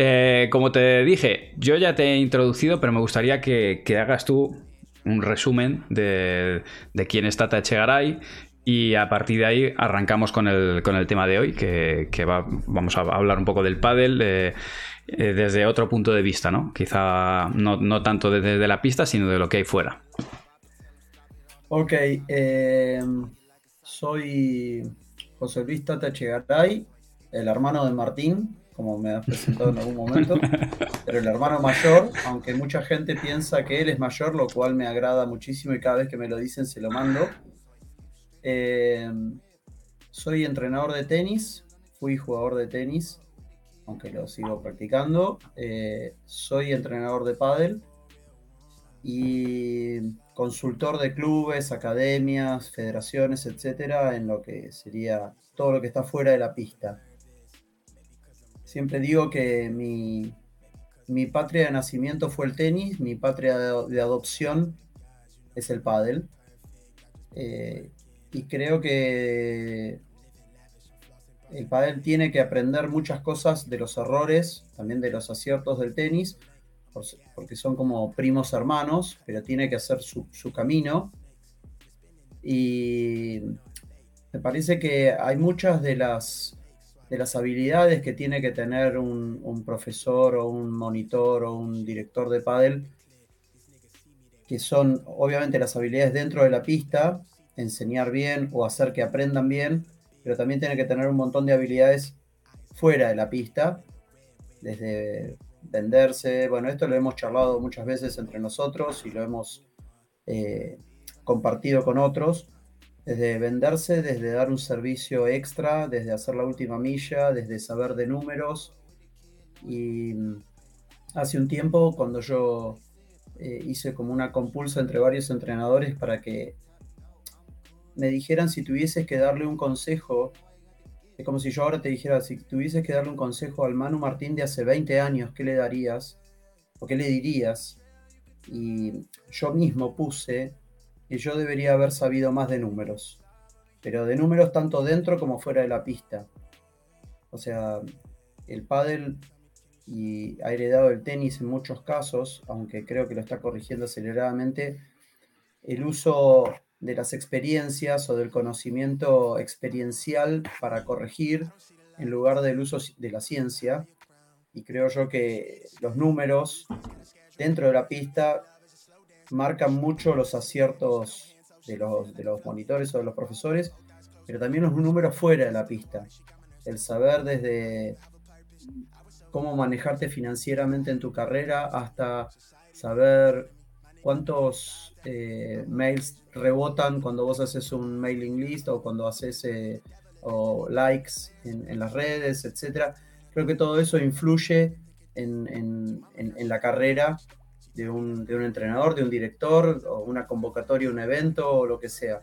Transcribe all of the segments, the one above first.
Eh, como te dije, yo ya te he introducido, pero me gustaría que, hagas tú un resumen de, quién es Tata Echegaray y a partir de ahí arrancamos con el, tema de hoy, que, vamos a hablar un poco del pádel eh, desde otro punto de vista, ¿no? Quizá no, tanto desde la pista, sino de lo que hay fuera. Ok, eh, soy José Luis Tata el hermano de Martín, como me has presentado en algún momento, pero el hermano mayor, aunque mucha gente piensa que él es mayor, lo cual me agrada muchísimo y cada vez que me lo dicen se lo mando. Eh, soy entrenador de tenis, fui jugador de tenis, aunque lo sigo practicando. Eh, soy entrenador de pádel y consultor de clubes, academias, federaciones, etcétera, en lo que sería todo lo que está fuera de la pista. Siempre digo que mi, patria de nacimiento fue el tenis, mi patria de, adopción es el pádel. Eh, y creo que el pádel tiene que aprender muchas cosas de los errores, también de los aciertos del tenis, porque son como primos hermanos, pero tiene que hacer su, su camino. Y me parece que hay muchas de las de las habilidades que tiene que tener un, profesor o un monitor o un director de pádel, que son obviamente las habilidades dentro de la pista, enseñar bien o hacer que aprendan bien, pero también tiene que tener un montón de habilidades fuera de la pista, desde venderse, bueno, esto lo hemos charlado muchas veces entre nosotros y lo hemos eh, compartido con otros, desde venderse, desde dar un servicio extra, desde hacer la última milla, desde saber de números. Y mm, hace un tiempo, cuando yo eh, hice como una compulsa entre varios entrenadores para que me dijeran si tuvieses que darle un consejo, es como si yo ahora te dijera, si tuvieses que darle un consejo al Manu Martín de hace 20 años, ¿qué le darías? ¿O qué le dirías? Y yo mismo puse que yo debería haber sabido más de números, pero de números tanto dentro como fuera de la pista. O sea, el pádel y ha heredado el tenis en muchos casos, aunque creo que lo está corrigiendo aceleradamente, el uso de las experiencias o del conocimiento experiencial para corregir en lugar del uso de la ciencia. Y creo yo que los números dentro de la pista marcan mucho los aciertos de los, de los monitores o de los profesores, pero también los números fuera de la pista. El saber desde cómo manejarte financieramente en tu carrera hasta saber cuántos eh, mails rebotan cuando vos haces un mailing list o cuando haces eh, o likes en, las redes, etc. Creo que todo eso influye en, en la carrera de un, entrenador, de un director, o una convocatoria, un evento, o lo que sea.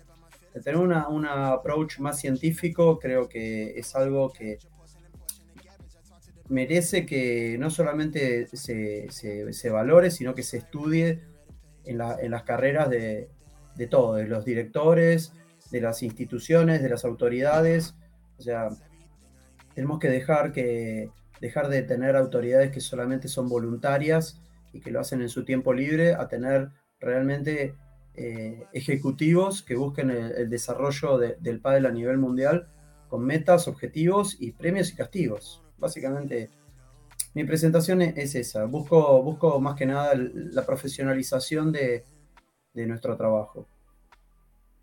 tener una, un approach más científico creo que es algo que merece que no solamente se, valore, sino que se estudie en, las carreras de, de todo, de los directores, de las instituciones, de las autoridades. O sea, tenemos que dejar, que dejar de tener autoridades que solamente son voluntarias y que lo hacen en su tiempo libre a tener realmente eh, ejecutivos que busquen el, desarrollo del pádel a nivel mundial con metas, objetivos y premios y castigos. Básicamente, mi presentación es esa. Busco, busco más que nada la profesionalización de, nuestro trabajo.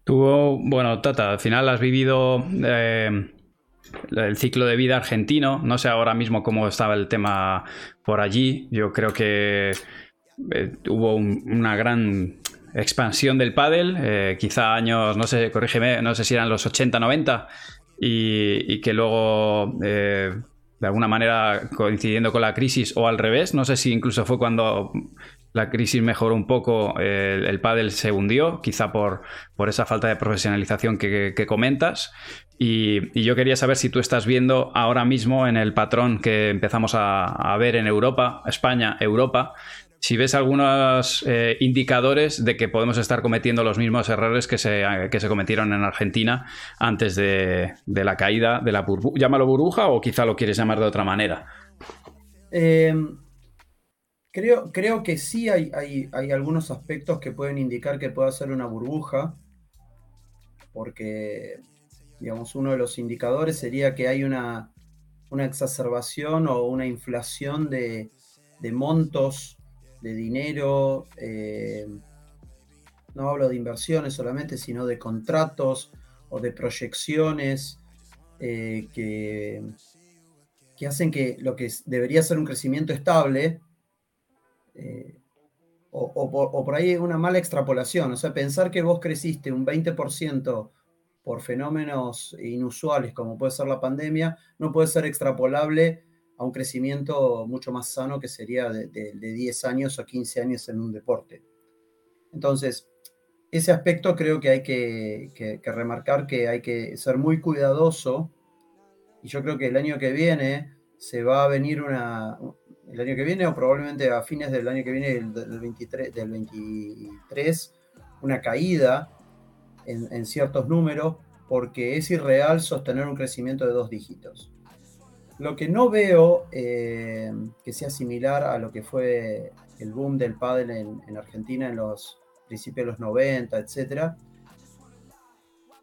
Tú, bueno, Tata, al final has vivido eh, el ciclo de vida argentino. No sé ahora mismo cómo estaba el tema por allí. Yo creo que eh, hubo una gran expansión del pádel, eh, quizá años, no sé, corrígeme, no sé si eran los 80, 90, y, que luego, eh, de alguna manera, coincidiendo con la crisis o al revés, no sé si incluso fue cuando la crisis mejoró un poco, el, el pádel se hundió, quizá por, por esa falta de profesionalización que, comentas. Y, yo quería saber si tú estás viendo ahora mismo en el patrón que empezamos a, ver en Europa, España, Europa, si ves algunos eh, indicadores de que podemos estar cometiendo los mismos errores que se, que se cometieron en Argentina antes de, la caída de la burbuja. Llámalo burbuja o quizá lo quieres llamar de otra manera. Em, creo, creo que sí hay, hay, hay, algunos aspectos que pueden indicar que puede ser una burbuja, porque, digamos, uno de los indicadores sería que hay una, una exacerbación o una inflación de, de montos de dinero, eh, no hablo de inversiones solamente, sino de contratos o de proyecciones eh, que, que, hacen que lo que debería ser un crecimiento estable, eh, o, por ahí una mala extrapolación, o sea, pensar que vos creciste un 20% por fenómenos inusuales como puede ser la pandemia, no puede ser extrapolable a un crecimiento mucho más sano que sería de, de 10 años o 15 años en un deporte. Entonces, ese aspecto creo que hay que, remarcar que hay que ser muy cuidadoso. Y yo creo que el año que viene se va a venir una. El año que viene, o probablemente a fines del año que viene, del, 23, del 23, una caída en, ciertos números, porque es irreal sostener un crecimiento de dos dígitos. Lo que no veo eh, que sea similar a lo que fue el boom del pádel en, en Argentina en los principios de los 90, etcétera,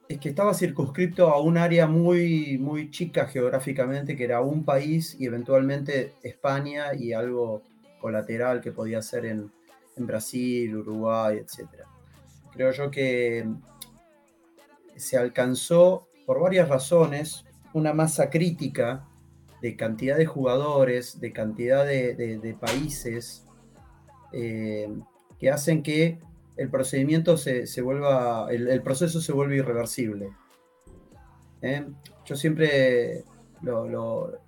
es que estaba circunscrito a un área muy, muy chica geográficamente, que era un país y eventualmente España y algo colateral que podía ser en, Brasil, Uruguay, etcétera. Creo yo que se alcanzó, por varias razones, una masa crítica de cantidad de jugadores, de cantidad de, países, eh, que hacen que el procedimiento se, vuelva, el, proceso se vuelve irreversible. ¿eh? Yo siempre lo,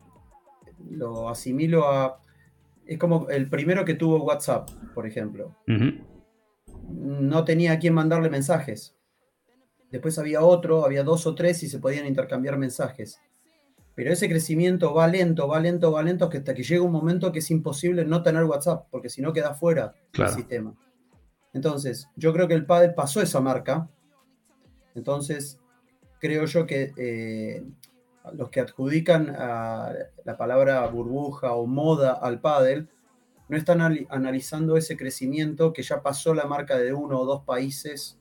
asimilo a... Es como el primero que tuvo WhatsApp, por ejemplo. No tenía a quién mandarle mensajes. Después había otro, había dos o tres y se podían intercambiar mensajes. Pero ese crecimiento va lento, va lento, va lento, hasta que llega un momento que es imposible no tener WhatsApp, porque si no queda fuera del sistema. Entonces, yo creo que el padre pasó esa marca. Entonces, creo yo que eh, los que adjudican la palabra burbuja o moda al pádel no están analizando ese crecimiento que ya pasó la marca de uno o dos países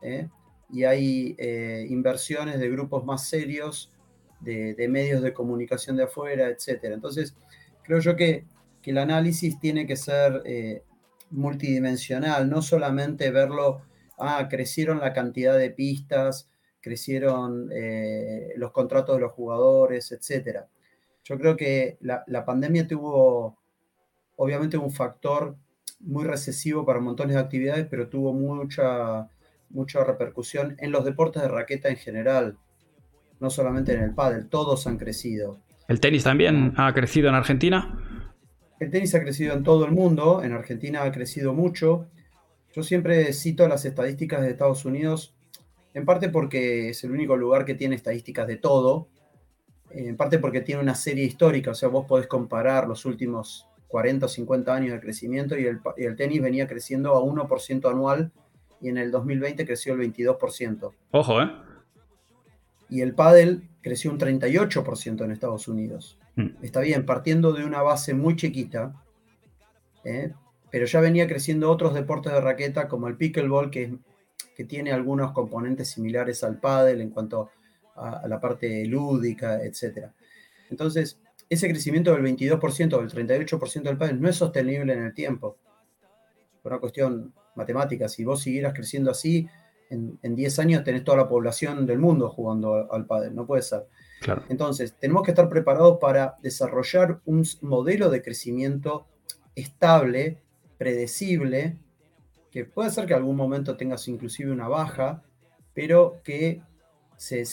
¿eh? y hay eh, inversiones de grupos más serios, de, medios de comunicación de afuera, etc. Entonces, creo yo que el análisis tiene que ser multidimensional, no solamente verlo, ah, crecieron la cantidad de pistas, crecieron eh, los contratos de los jugadores, etc. Yo creo que la, pandemia tuvo, obviamente, un factor muy recesivo para montones de actividades, pero tuvo mucha, mucha repercusión en los deportes de raqueta en general, no solamente en el pádel, todos han crecido. ¿El tenis también ha crecido en Argentina? El tenis ha crecido en todo el mundo, en Argentina ha crecido mucho. Yo siempre cito las estadísticas de Estados Unidos, en parte porque es el único lugar que tiene estadísticas de todo, en parte porque tiene una serie histórica, o sea, vos podés comparar los últimos 40 o 50 años de crecimiento y el, tenis venía creciendo a 1% anual y en el 2020 creció el 22%. Ojo, ¿eh? Y el pádel creció un 38% en Estados Unidos. Mm. Está bien, partiendo de una base muy chiquita, ¿eh? pero ya venía creciendo otros deportes de raqueta como el pickleball, que, que tiene algunos componentes similares al pádel en cuanto a, la parte lúdica, etc. Entonces, ese crecimiento del 22% o del 38% del pádel no es sostenible en el tiempo. Por una cuestión matemática, si vos siguieras creciendo así, en, en 10 años tenés toda la población del mundo jugando al pádel, no puede ser. Entonces, tenemos que estar preparados para desarrollar un modelo de crecimiento estable, predecible, que puede ser que algún momento tengas inclusive una baja, pero que se,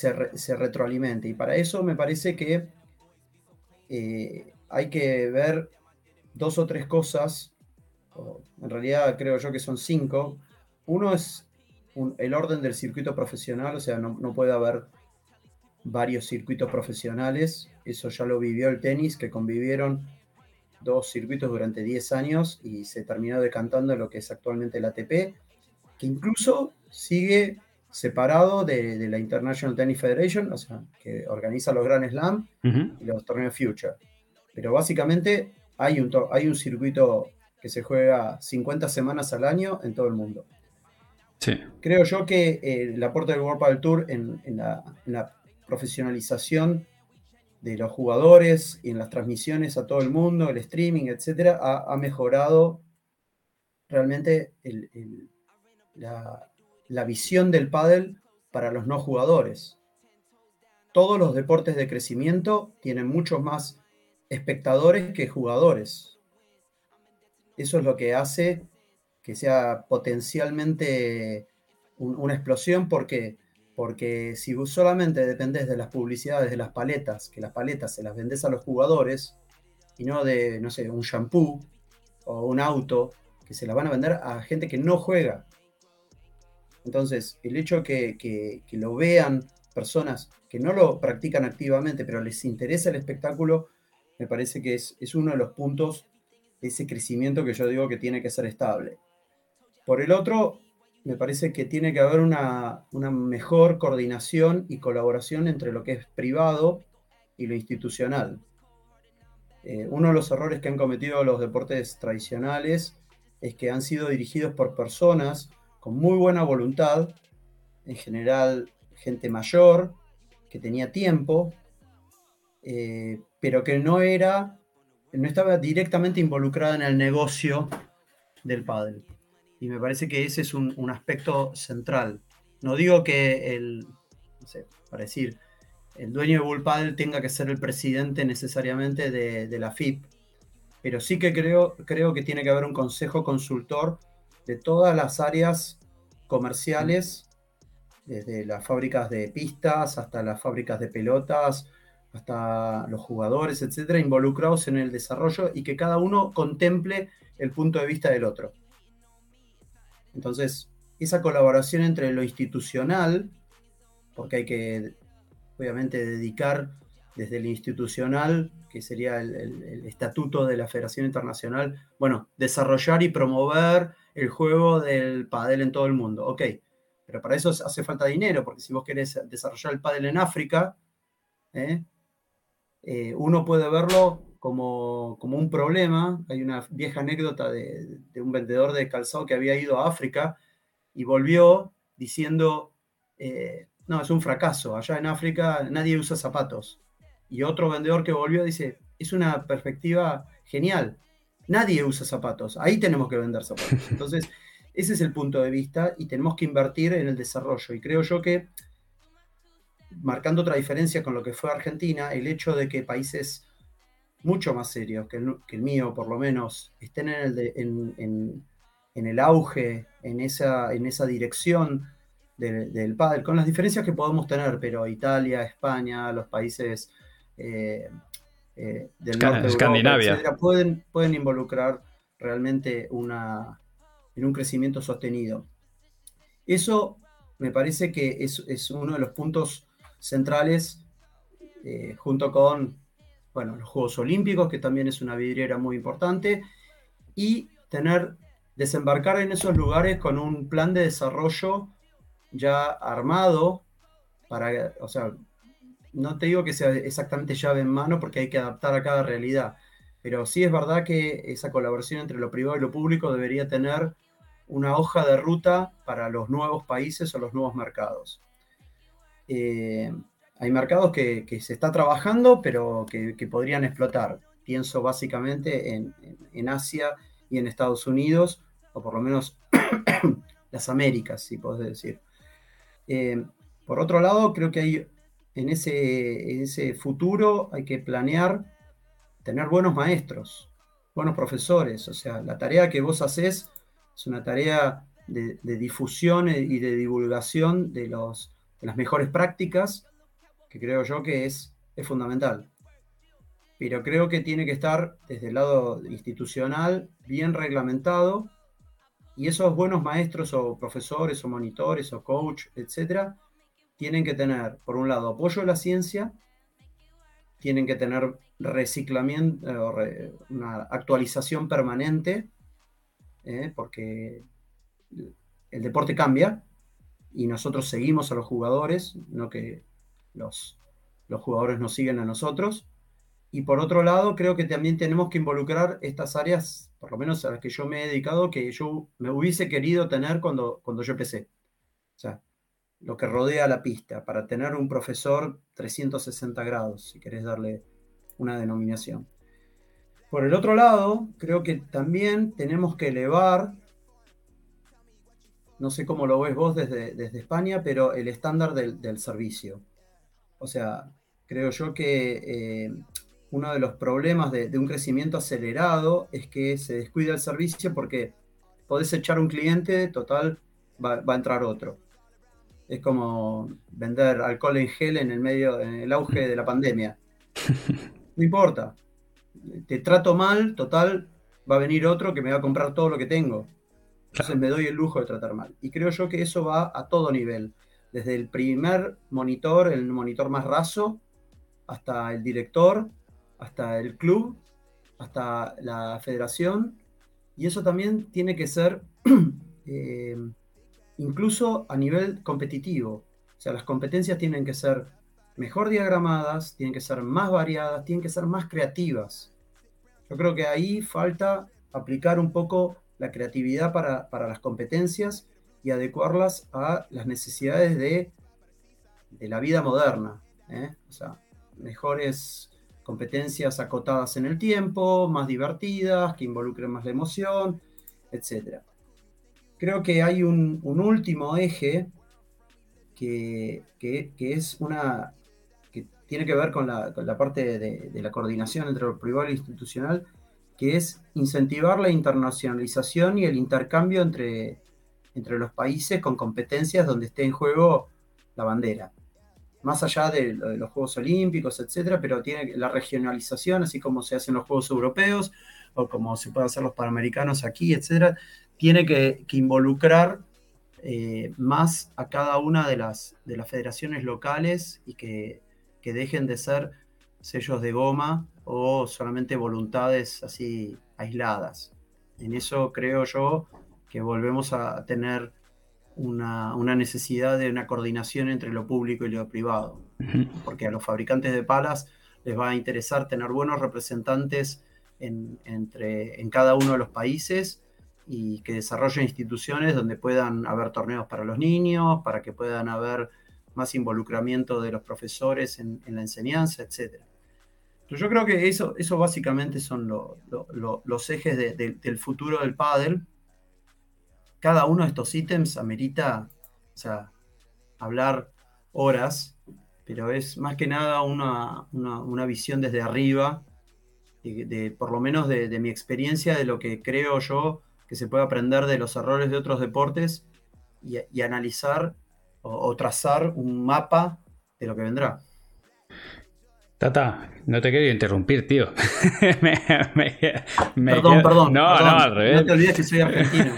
retroalimente. Y para eso me parece que eh, hay que ver dos o tres cosas, en realidad creo yo que son cinco. Uno es el orden del circuito profesional, o sea, no puede haber varios circuitos profesionales. Eso ya lo vivió el tenis, que convivieron dos circuitos durante 10 años y se terminó decantando en lo que es actualmente el ATP, que incluso sigue separado de, la International Tennis Federation, o sea, que organiza los Grand Slam y los torneos Future. Pero básicamente hay un, hay un circuito que se juega 50 semanas al año en todo el mundo. Sí. Creo yo que eh, el aporte del World Padel Tour en, la, profesionalización de los jugadores y en las transmisiones a todo el mundo, el streaming, etcétera, ha, mejorado realmente la, visión del pádel para los no jugadores. Todos los deportes de crecimiento tienen muchos más espectadores que jugadores. Eso es lo que hace que sea potencialmente una explosión. ¿Por qué? Porque si vos solamente dependés de las publicidades de las paletas, que las paletas se las vendés a los jugadores, y no de, no sé, un shampoo o un auto, que se las van a vender a gente que no juega. Entonces, el hecho que, lo vean personas que no lo practican activamente, pero les interesa el espectáculo, me parece que es, es uno de los puntos ese crecimiento que yo digo que tiene que ser estable. Por el otro, me parece que tiene que haber una, mejor coordinación y colaboración entre lo que es privado y lo institucional. Eh, uno de los errores que han cometido los deportes tradicionales es que han sido dirigidos por personas con muy buena voluntad, en general gente mayor, que tenía tiempo, eh, pero que no era, no estaba directamente involucrada en el negocio del pádel. Y me parece que ese es un, aspecto central. No digo que el, para decir, el dueño de Bull Paddle tenga que ser el presidente necesariamente de, la FIP, pero sí que creo, creo que tiene que haber un consejo consultor de todas las áreas comerciales, desde las fábricas de pistas hasta las fábricas de pelotas, hasta los jugadores, etcétera, involucrados en el desarrollo y que cada uno contemple el punto de vista del otro. Entonces, esa colaboración entre lo institucional, porque hay que, obviamente, dedicar desde el institucional, que sería el, estatuto de la Federación Internacional, bueno, desarrollar y promover el juego del pádel en todo el mundo. Ok, pero para eso hace falta dinero, porque si vos querés desarrollar el pádel en África, ¿eh? Eh, uno puede verlo como, un problema. Hay una vieja anécdota de, un vendedor de calzado que había ido a África y volvió diciendo, eh, no, es un fracaso, allá en África nadie usa zapatos. Y otro vendedor que volvió dice, es una perspectiva genial, nadie usa zapatos, ahí tenemos que vender zapatos. Entonces, ese es el punto de vista y tenemos que invertir en el desarrollo. Y creo yo que, marcando otra diferencia con lo que fue Argentina, el hecho de que países mucho más serios que el, mío, por lo menos, estén en el, en, el auge, en esa, en esa dirección del pádel, con las diferencias que podemos tener, pero Italia, España, los países eh, eh, del norte de Escandinavia, pueden, pueden involucrar realmente una, en un crecimiento sostenido. Eso me parece que es, uno de los puntos centrales, eh, junto con bueno, los Juegos Olímpicos, que también es una vidriera muy importante, y tener, desembarcar en esos lugares con un plan de desarrollo ya armado para, o sea, no te digo que sea exactamente llave en mano porque hay que adaptar a cada realidad, pero sí es verdad que esa colaboración entre lo privado y lo público debería tener una hoja de ruta para los nuevos países o los nuevos mercados. Eh, hay mercados que, se está trabajando, pero que, podrían explotar. Pienso básicamente en, Asia y en Estados Unidos, o por lo menos las Américas, si podés decir. Eh, por otro lado, creo que en ese, futuro hay que planear tener buenos maestros, buenos profesores. O sea, la tarea que vos haces es una tarea de, difusión y de divulgación de las mejores prácticas que creo yo que es, es fundamental. Pero creo que tiene que estar desde el lado institucional bien reglamentado y esos buenos maestros o profesores o monitores o coach, etcétera, tienen que tener, por un lado, apoyo a la ciencia, tienen que tener reciclamiento, una actualización permanente, ¿eh? porque el deporte cambia y nosotros seguimos a los jugadores, no que los, los jugadores nos siguen a nosotros. Y por otro lado, creo que también tenemos que involucrar estas áreas, por lo menos a las que yo me he dedicado, que yo me hubiese querido tener cuando, cuando yo empecé. O sea, lo que rodea la pista, para tener un profesor 360 grados, si querés darle una denominación. Por el otro lado, creo que también tenemos que elevar, no sé cómo lo ves vos desde, desde España, pero el estándar del, servicio. O sea, creo yo que eh, uno de los problemas de, un crecimiento acelerado es que se descuida el servicio porque podés echar un cliente, total, va, a entrar otro. Es como vender alcohol en gel en el medio, en el auge de la pandemia. No importa. Te trato mal, total, va a venir otro que me va a comprar todo lo que tengo. Entonces me doy el lujo de tratar mal. Y creo yo que eso va a todo nivel. Desde el primer monitor, el monitor más raso, hasta el director, hasta el club, hasta la federación, y eso también tiene que ser eh, incluso a nivel competitivo. O sea, las competencias tienen que ser mejor diagramadas, tienen que ser más variadas, tienen que ser más creativas. Yo creo que ahí falta aplicar un poco la creatividad para, las competencias y adecuarlas a las necesidades de, de la vida moderna. ¿eh? O sea, mejores competencias acotadas en el tiempo, más divertidas, que involucren más la emoción, etc. Creo que hay un, último eje que, es una que tiene que ver con la, parte de, la coordinación entre lo privado e institucional, que es incentivar la internacionalización y el intercambio entre, entre los países con competencias donde esté en juego la bandera más allá de, los Juegos Olímpicos, etcétera, pero tiene la regionalización, así como se hacen los Juegos Europeos o como se pueden hacer los Panamericanos aquí, etcétera, tiene que, involucrar eh, más a cada una de las, de las federaciones locales y que, que dejen de ser sellos de goma o solamente voluntades así aisladas. En eso creo yo que volvemos a tener una, necesidad de una coordinación entre lo público y lo privado, porque a los fabricantes de palas les va a interesar tener buenos representantes en, entre, en cada uno de los países y que desarrollen instituciones donde puedan haber torneos para los niños, para que puedan haber más involucramiento de los profesores en, la enseñanza, etc. yo creo que eso, eso básicamente son los ejes del futuro del pádel cada uno de estos ítems amerita, o sea, hablar horas, pero es más que nada una, visión desde arriba, de, por lo menos de, mi experiencia, de lo que creo yo que se puede aprender de los errores de otros deportes y, analizar o trazar un mapa de lo que vendrá. Tata, no te he querido interrumpir, tío. perdón, perdón. No, no, al revés. No te olvides que soy argentino.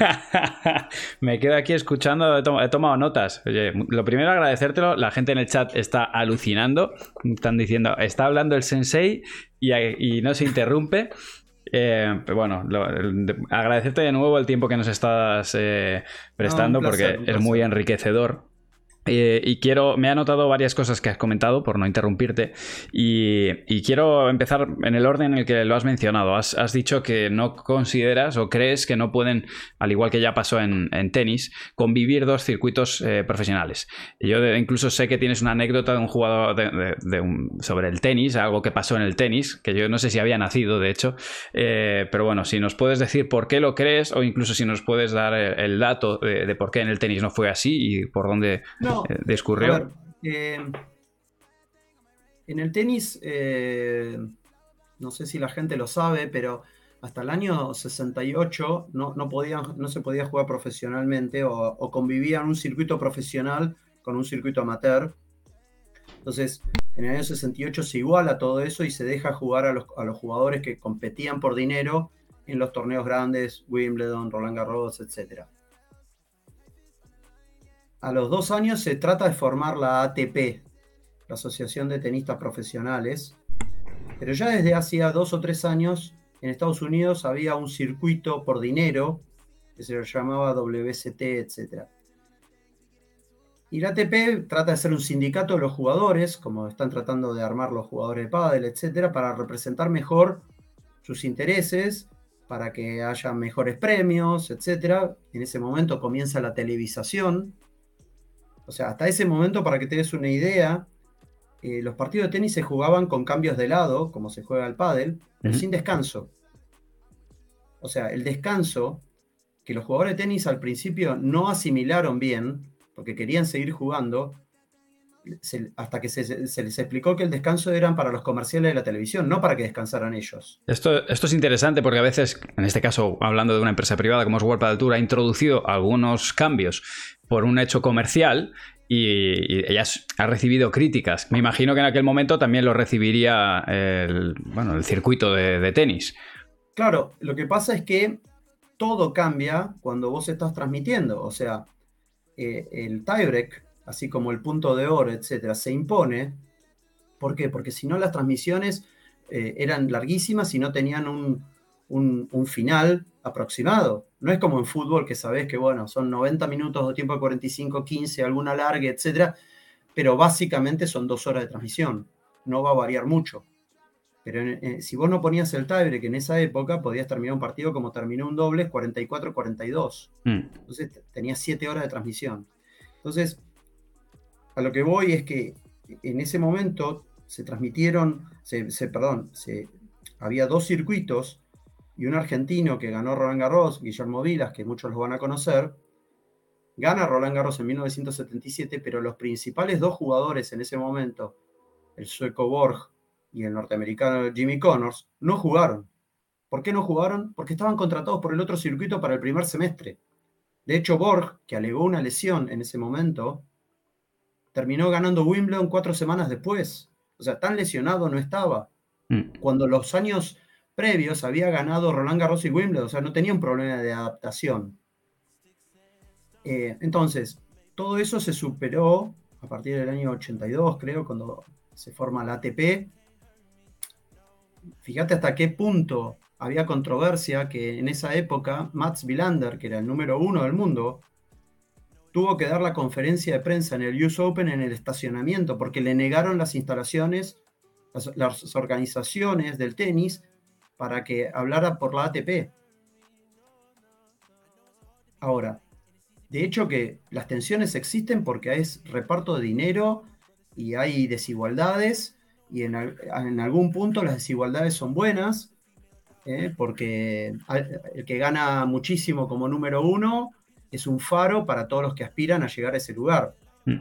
me quedo aquí escuchando, he, tomado notas. Oye, lo primero agradecértelo, la gente en el chat está alucinando. Están diciendo, está hablando el sensei y, no se interrumpe. Eh, bueno, agradecerte de nuevo el tiempo que nos estás eh, prestando porque es muy enriquecedor eh, y quiero, me he anotado varias cosas que has comentado, por no interrumpirte, y, quiero empezar en el orden en el que lo has mencionado. Has, dicho que no consideras o crees que no pueden, al igual que ya pasó en, tenis, convivir dos circuitos eh, profesionales. yo incluso sé que tienes una anécdota de un jugador sobre el tenis, algo que pasó en el tenis, que yo no sé si había nacido, de hecho, eh, pero bueno, si nos puedes decir por qué lo crees o incluso si nos puedes dar el, dato de, por qué en el tenis no fue así y por dónde... Eh, discurrió. Eh, en el tenis, eh, no sé si la gente lo sabe, pero hasta el año 68 no, no, no se podía jugar profesionalmente o, convivía en un circuito profesional con un circuito amateur. Entonces, en el año 68 se iguala todo eso y se deja jugar a los, a los jugadores que competían por dinero en los torneos grandes, Wimbledon, Roland Garros, etcétera a los dos años se trata de formar la ATP, la Asociación de Tenistas Profesionales, pero ya desde hacía dos o tres años en Estados Unidos había un circuito por dinero que se llamaba WST, etc. Y la ATP trata de ser un sindicato de los jugadores, como están tratando de armar los jugadores de pádel, etcétera, para representar mejor sus intereses, para que haya mejores premios, etcétera. En ese momento comienza la televisación. O sea, hasta ese momento, para que te des una idea, eh, los partidos de tenis se jugaban con cambios de lado, como se juega el pádel, pero sin descanso. O sea, el descanso que los jugadores de tenis al principio no asimilaron bien, porque querían seguir jugando, hasta que se, les explicó que el descanso eran para los comerciales de la televisión, no para que descansaran ellos. Esto, esto es interesante porque a veces, en este caso, hablando de una empresa privada como es World Padel Tour, ha introducido algunos cambios por un hecho comercial y, ella ha recibido críticas. Me imagino que en aquel momento también lo recibiría el, bueno, el circuito de, tenis. Claro, lo que pasa es que todo cambia cuando vos estás transmitiendo. O sea, eh, el tiebreak, así como el punto de oro, etcétera, se impone. ¿Por qué? Porque si no, las transmisiones eh, eran larguísimas y no tenían un, un, final aproximado. No es como en fútbol que sabes que, bueno, son 90 minutos o tiempo de 45, 15, alguna larga, etcétera, pero básicamente son dos horas de transmisión. No va a variar mucho. Pero si vos no ponías el que en esa época, podías terminar un partido como terminó un doble, 44-42. Mm. Entonces tenías 7 horas de transmisión. Entonces, a lo que voy es que en ese momento se transmitieron, se, perdón, se, había dos circuitos y un argentino que ganó Roland Garros, Guillermo Vilas, que muchos lo van a conocer, gana Roland Garros en 1977, pero los principales dos jugadores en ese momento, el sueco Borg y el norteamericano Jimmy Connors, no jugaron. ¿Por qué no jugaron? Porque estaban contratados por el otro circuito para el primer semestre. De hecho, Borg, que alegó una lesión en ese momento, terminó ganando Wimbledon cuatro semanas después. O sea, tan lesionado no estaba. Mm. Cuando los años previos había ganado Roland Garros y Wimbledon, o sea, no tenía un problema de adaptación. Eh, entonces, todo eso se superó a partir del año 82, creo, cuando se forma la ATP. Fíjate hasta qué punto había controversia que en esa época Mats Wilander, que era el número uno del mundo, tuvo que dar la conferencia de prensa en el US Open en el estacionamiento porque le negaron las instalaciones, las organizaciones del tenis para que hablara por la ATP. Ahora, de hecho que las tensiones existen porque hay reparto de dinero y hay desigualdades y en, algún punto las desigualdades son buenas ¿eh? porque el que gana muchísimo como número uno es un faro para todos los que aspiran a llegar a ese lugar. Mm.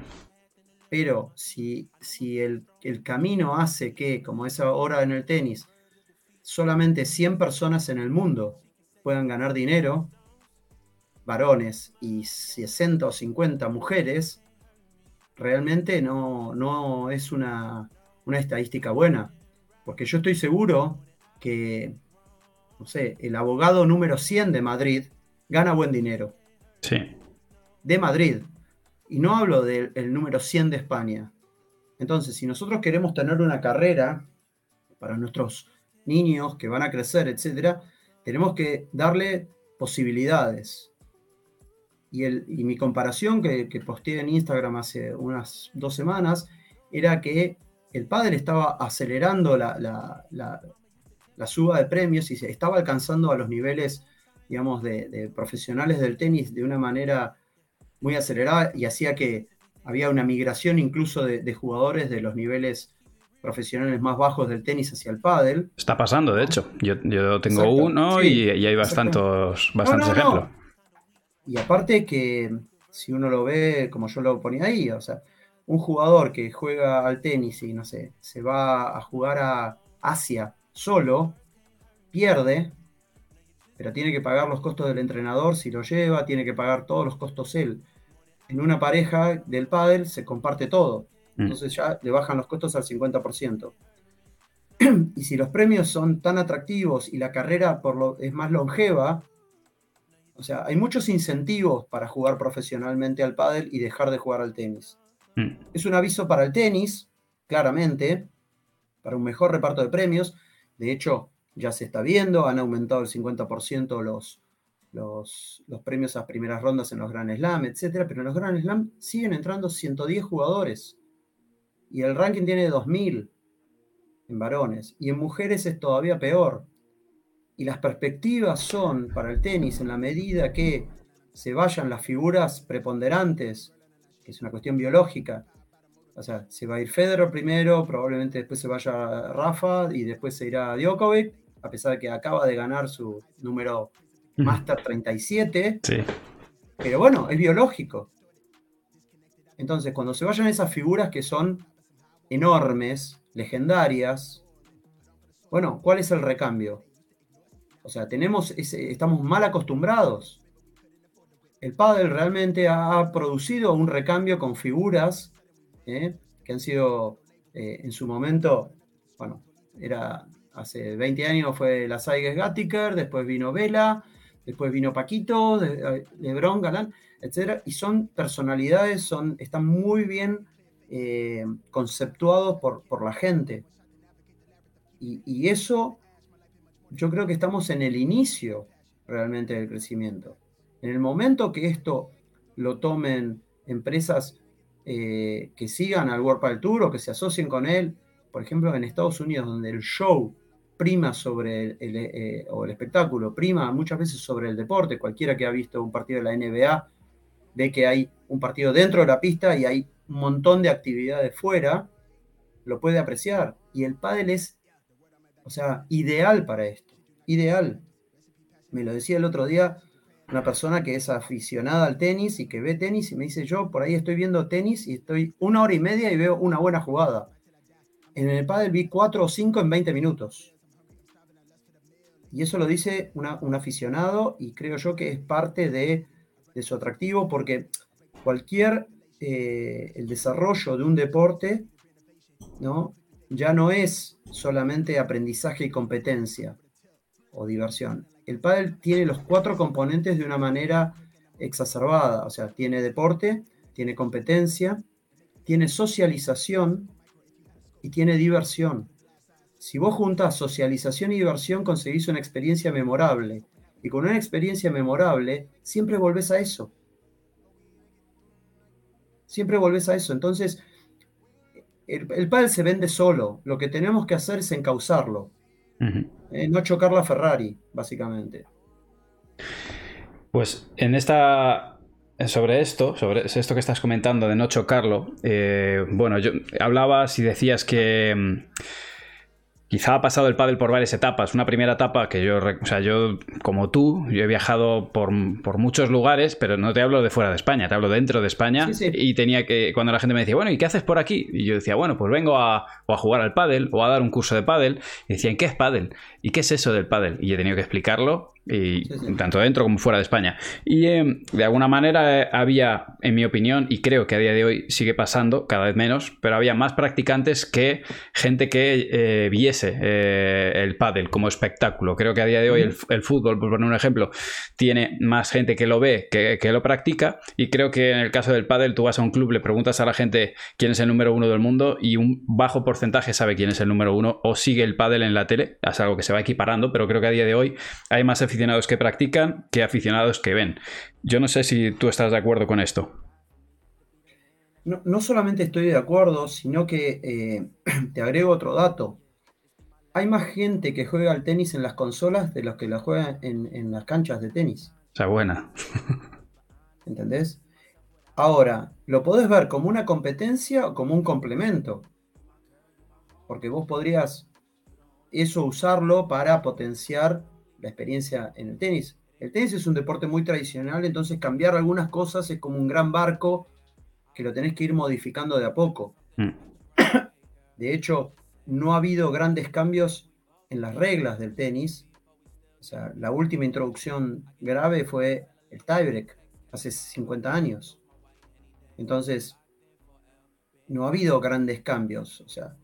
Pero si, si el, el, camino hace que, como es ahora en el tenis, solamente 100 personas en el mundo puedan ganar dinero, varones, y 60 o 50 mujeres, realmente no, no es una, estadística buena. Porque yo estoy seguro que, no sé, el abogado número 100 de Madrid gana buen dinero. Sí. De Madrid. Y no hablo del número 100 de España. Entonces, si nosotros queremos tener una carrera para nuestros niños que van a crecer, etcétera, tenemos que darle posibilidades. Y, el, mi comparación que, posteé en Instagram hace unas dos semanas era que el padre estaba acelerando la, la, suba de premios y se estaba alcanzando a los niveles, digamos, de, profesionales del tenis de una manera muy acelerada y hacía que había una migración incluso de, de jugadores de los niveles profesionales más bajos del tenis hacia el pádel. Está pasando, de hecho. Yo, tengo uno y, hay bastantes, bastantes ejemplos. Y aparte que si uno lo ve como yo lo ponía ahí, o sea, un jugador que juega al tenis y no sé, se va a jugar a Asia solo, pierde, pero tiene que pagar los costos del entrenador si lo lleva, tiene que pagar todos los costos él. En una pareja del pádel se comparte todo. Mm. Entonces ya le bajan los costos al 50%. y si los premios son tan atractivos y la carrera por lo, es más longeva, o sea, hay muchos incentivos para jugar profesionalmente al pádel y dejar de jugar al tenis. Mm. Es un aviso para el tenis, claramente, para un mejor reparto de premios. De hecho, ya se está viendo, han aumentado el 50% los, los, premios a primeras rondas en los Grand Slam, etc. Pero en los Grand Slam siguen entrando 110 jugadores. Y el ranking tiene 2000 en varones. Y en mujeres es todavía peor. Y las perspectivas son para el tenis en la medida que se vayan las figuras preponderantes, que es una cuestión biológica. O sea, se va a ir Federer primero, probablemente después se vaya Rafa y después se irá Djokovic, a pesar de que acaba de ganar su número Master 37. Sí. Pero bueno, es biológico. Entonces, cuando se vayan esas figuras que son enormes, legendarias, bueno, ¿cuál es el recambio? O sea, tenemos estamos mal acostumbrados. El pádel realmente ha producido un recambio con figuras ¿eh? que han sido eh, en su momento, bueno, era hace 20 años fue la Saiges Gattiker, después vino Vela, después vino Paquito, Lebron, Galán, etc. Y son personalidades, son, están muy bien eh, conceptuados por, por, la gente. Y, eso, yo creo que estamos en el inicio realmente del crecimiento. En el momento que esto lo tomen empresas eh, que sigan al World Padel Tour o que se asocien con él, por ejemplo, en Estados Unidos, donde el show prima sobre el, eh, o el espectáculo, prima muchas veces sobre el deporte. Cualquiera que ha visto un partido de la NBA ve que hay un partido dentro de la pista y hay un montón de actividades fuera, lo puede apreciar. Y el pádel es, o sea, ideal para esto, ideal. Me lo decía el otro día una persona que es aficionada al tenis y que ve tenis y me dice, yo por ahí estoy viendo tenis y estoy una hora y media y veo una buena jugada. En el pádel vi cuatro o cinco en 20 minutos. Y eso lo dice un aficionado y creo yo que es parte de, su atractivo porque cualquier, eh, el desarrollo de un deporte, ¿no? Ya no es solamente aprendizaje y competencia o diversión. El pádel tiene los cuatro componentes de una manera exacerbada, o sea, tiene deporte, tiene competencia, tiene socialización y tiene diversión. Si vos juntas socialización y diversión, conseguís una experiencia memorable. Y con una experiencia memorable, siempre volvés a eso. Siempre volvés a eso. Entonces, el, el se vende solo. Lo que tenemos que hacer es encauzarlo. Eh, no chocar la Ferrari, básicamente. Pues en esta sobre esto, sobre esto que estás comentando de no chocarlo, eh, bueno, yo hablabas y decías que mm, Quizá ha pasado el pádel por varias etapas. Una primera etapa que yo, o sea, yo como tú, yo he viajado por, muchos lugares, pero no te hablo de fuera de España, te hablo dentro de España. Y tenía que, cuando la gente me decía, bueno, ¿y qué haces por aquí? Y yo decía, bueno, pues vengo a, o a jugar al pádel o a dar un curso de pádel. Y decían, ¿qué es pádel? ¿Y qué es eso del pádel? Y he tenido que explicarlo y tanto dentro como fuera de España. Y eh, de alguna manera eh, había, en mi opinión, y creo que a día de hoy sigue pasando, cada vez menos, pero había más practicantes que gente que eh, viese el pádel como espectáculo. Creo que a día de hoy el, fútbol, por poner un ejemplo, tiene más gente que lo ve que, que, lo practica. Y creo que en el caso del pádel, tú vas a un club, le preguntas a la gente quién es el número uno del mundo y un bajo porcentaje sabe quién es el número uno o sigue el pádel en la tele. Es algo que se va equiparando, pero creo que a día de hoy hay más aficionados que practican que aficionados que ven. Yo no sé si tú estás de acuerdo con esto. No, solamente estoy de acuerdo, sino que eh, te agrego otro dato. Hay más gente que juega al tenis en las consolas de los que la juegan en, las canchas de tenis. O sea, buena. ¿Entendés? Ahora, lo podés ver como una competencia o como un complemento. Porque vos podrías eso usarlo para potenciar la experiencia en el tenis. El tenis es un deporte muy tradicional, entonces cambiar algunas cosas es como un gran barco que lo tenés que ir modificando de a poco. Mm. De hecho, no ha habido grandes cambios en las reglas del tenis. O sea, la última introducción grave fue el tiebreak, hace 50 años. Entonces, no ha habido grandes cambios. O sea,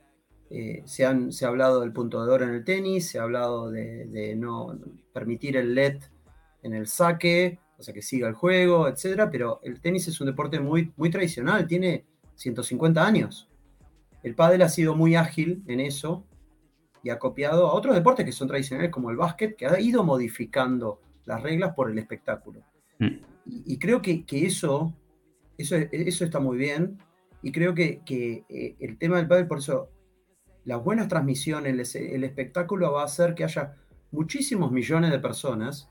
eh, se, han, se ha hablado del punto de oro en el tenis, se ha hablado de, no permitir el LED en el saque, o sea, que siga el juego, etcétera, pero el tenis es un deporte muy, muy tradicional, tiene 150 años. El pádel ha sido muy ágil en eso y ha copiado a otros deportes que son tradicionales como el básquet, que ha ido modificando las reglas por el espectáculo. Mm. Y, creo que, eso, eso, eso, está muy bien. Y creo que, eh, el tema del pádel, por eso, las buenas transmisiones, el, espectáculo va a hacer que haya muchísimos millones de personas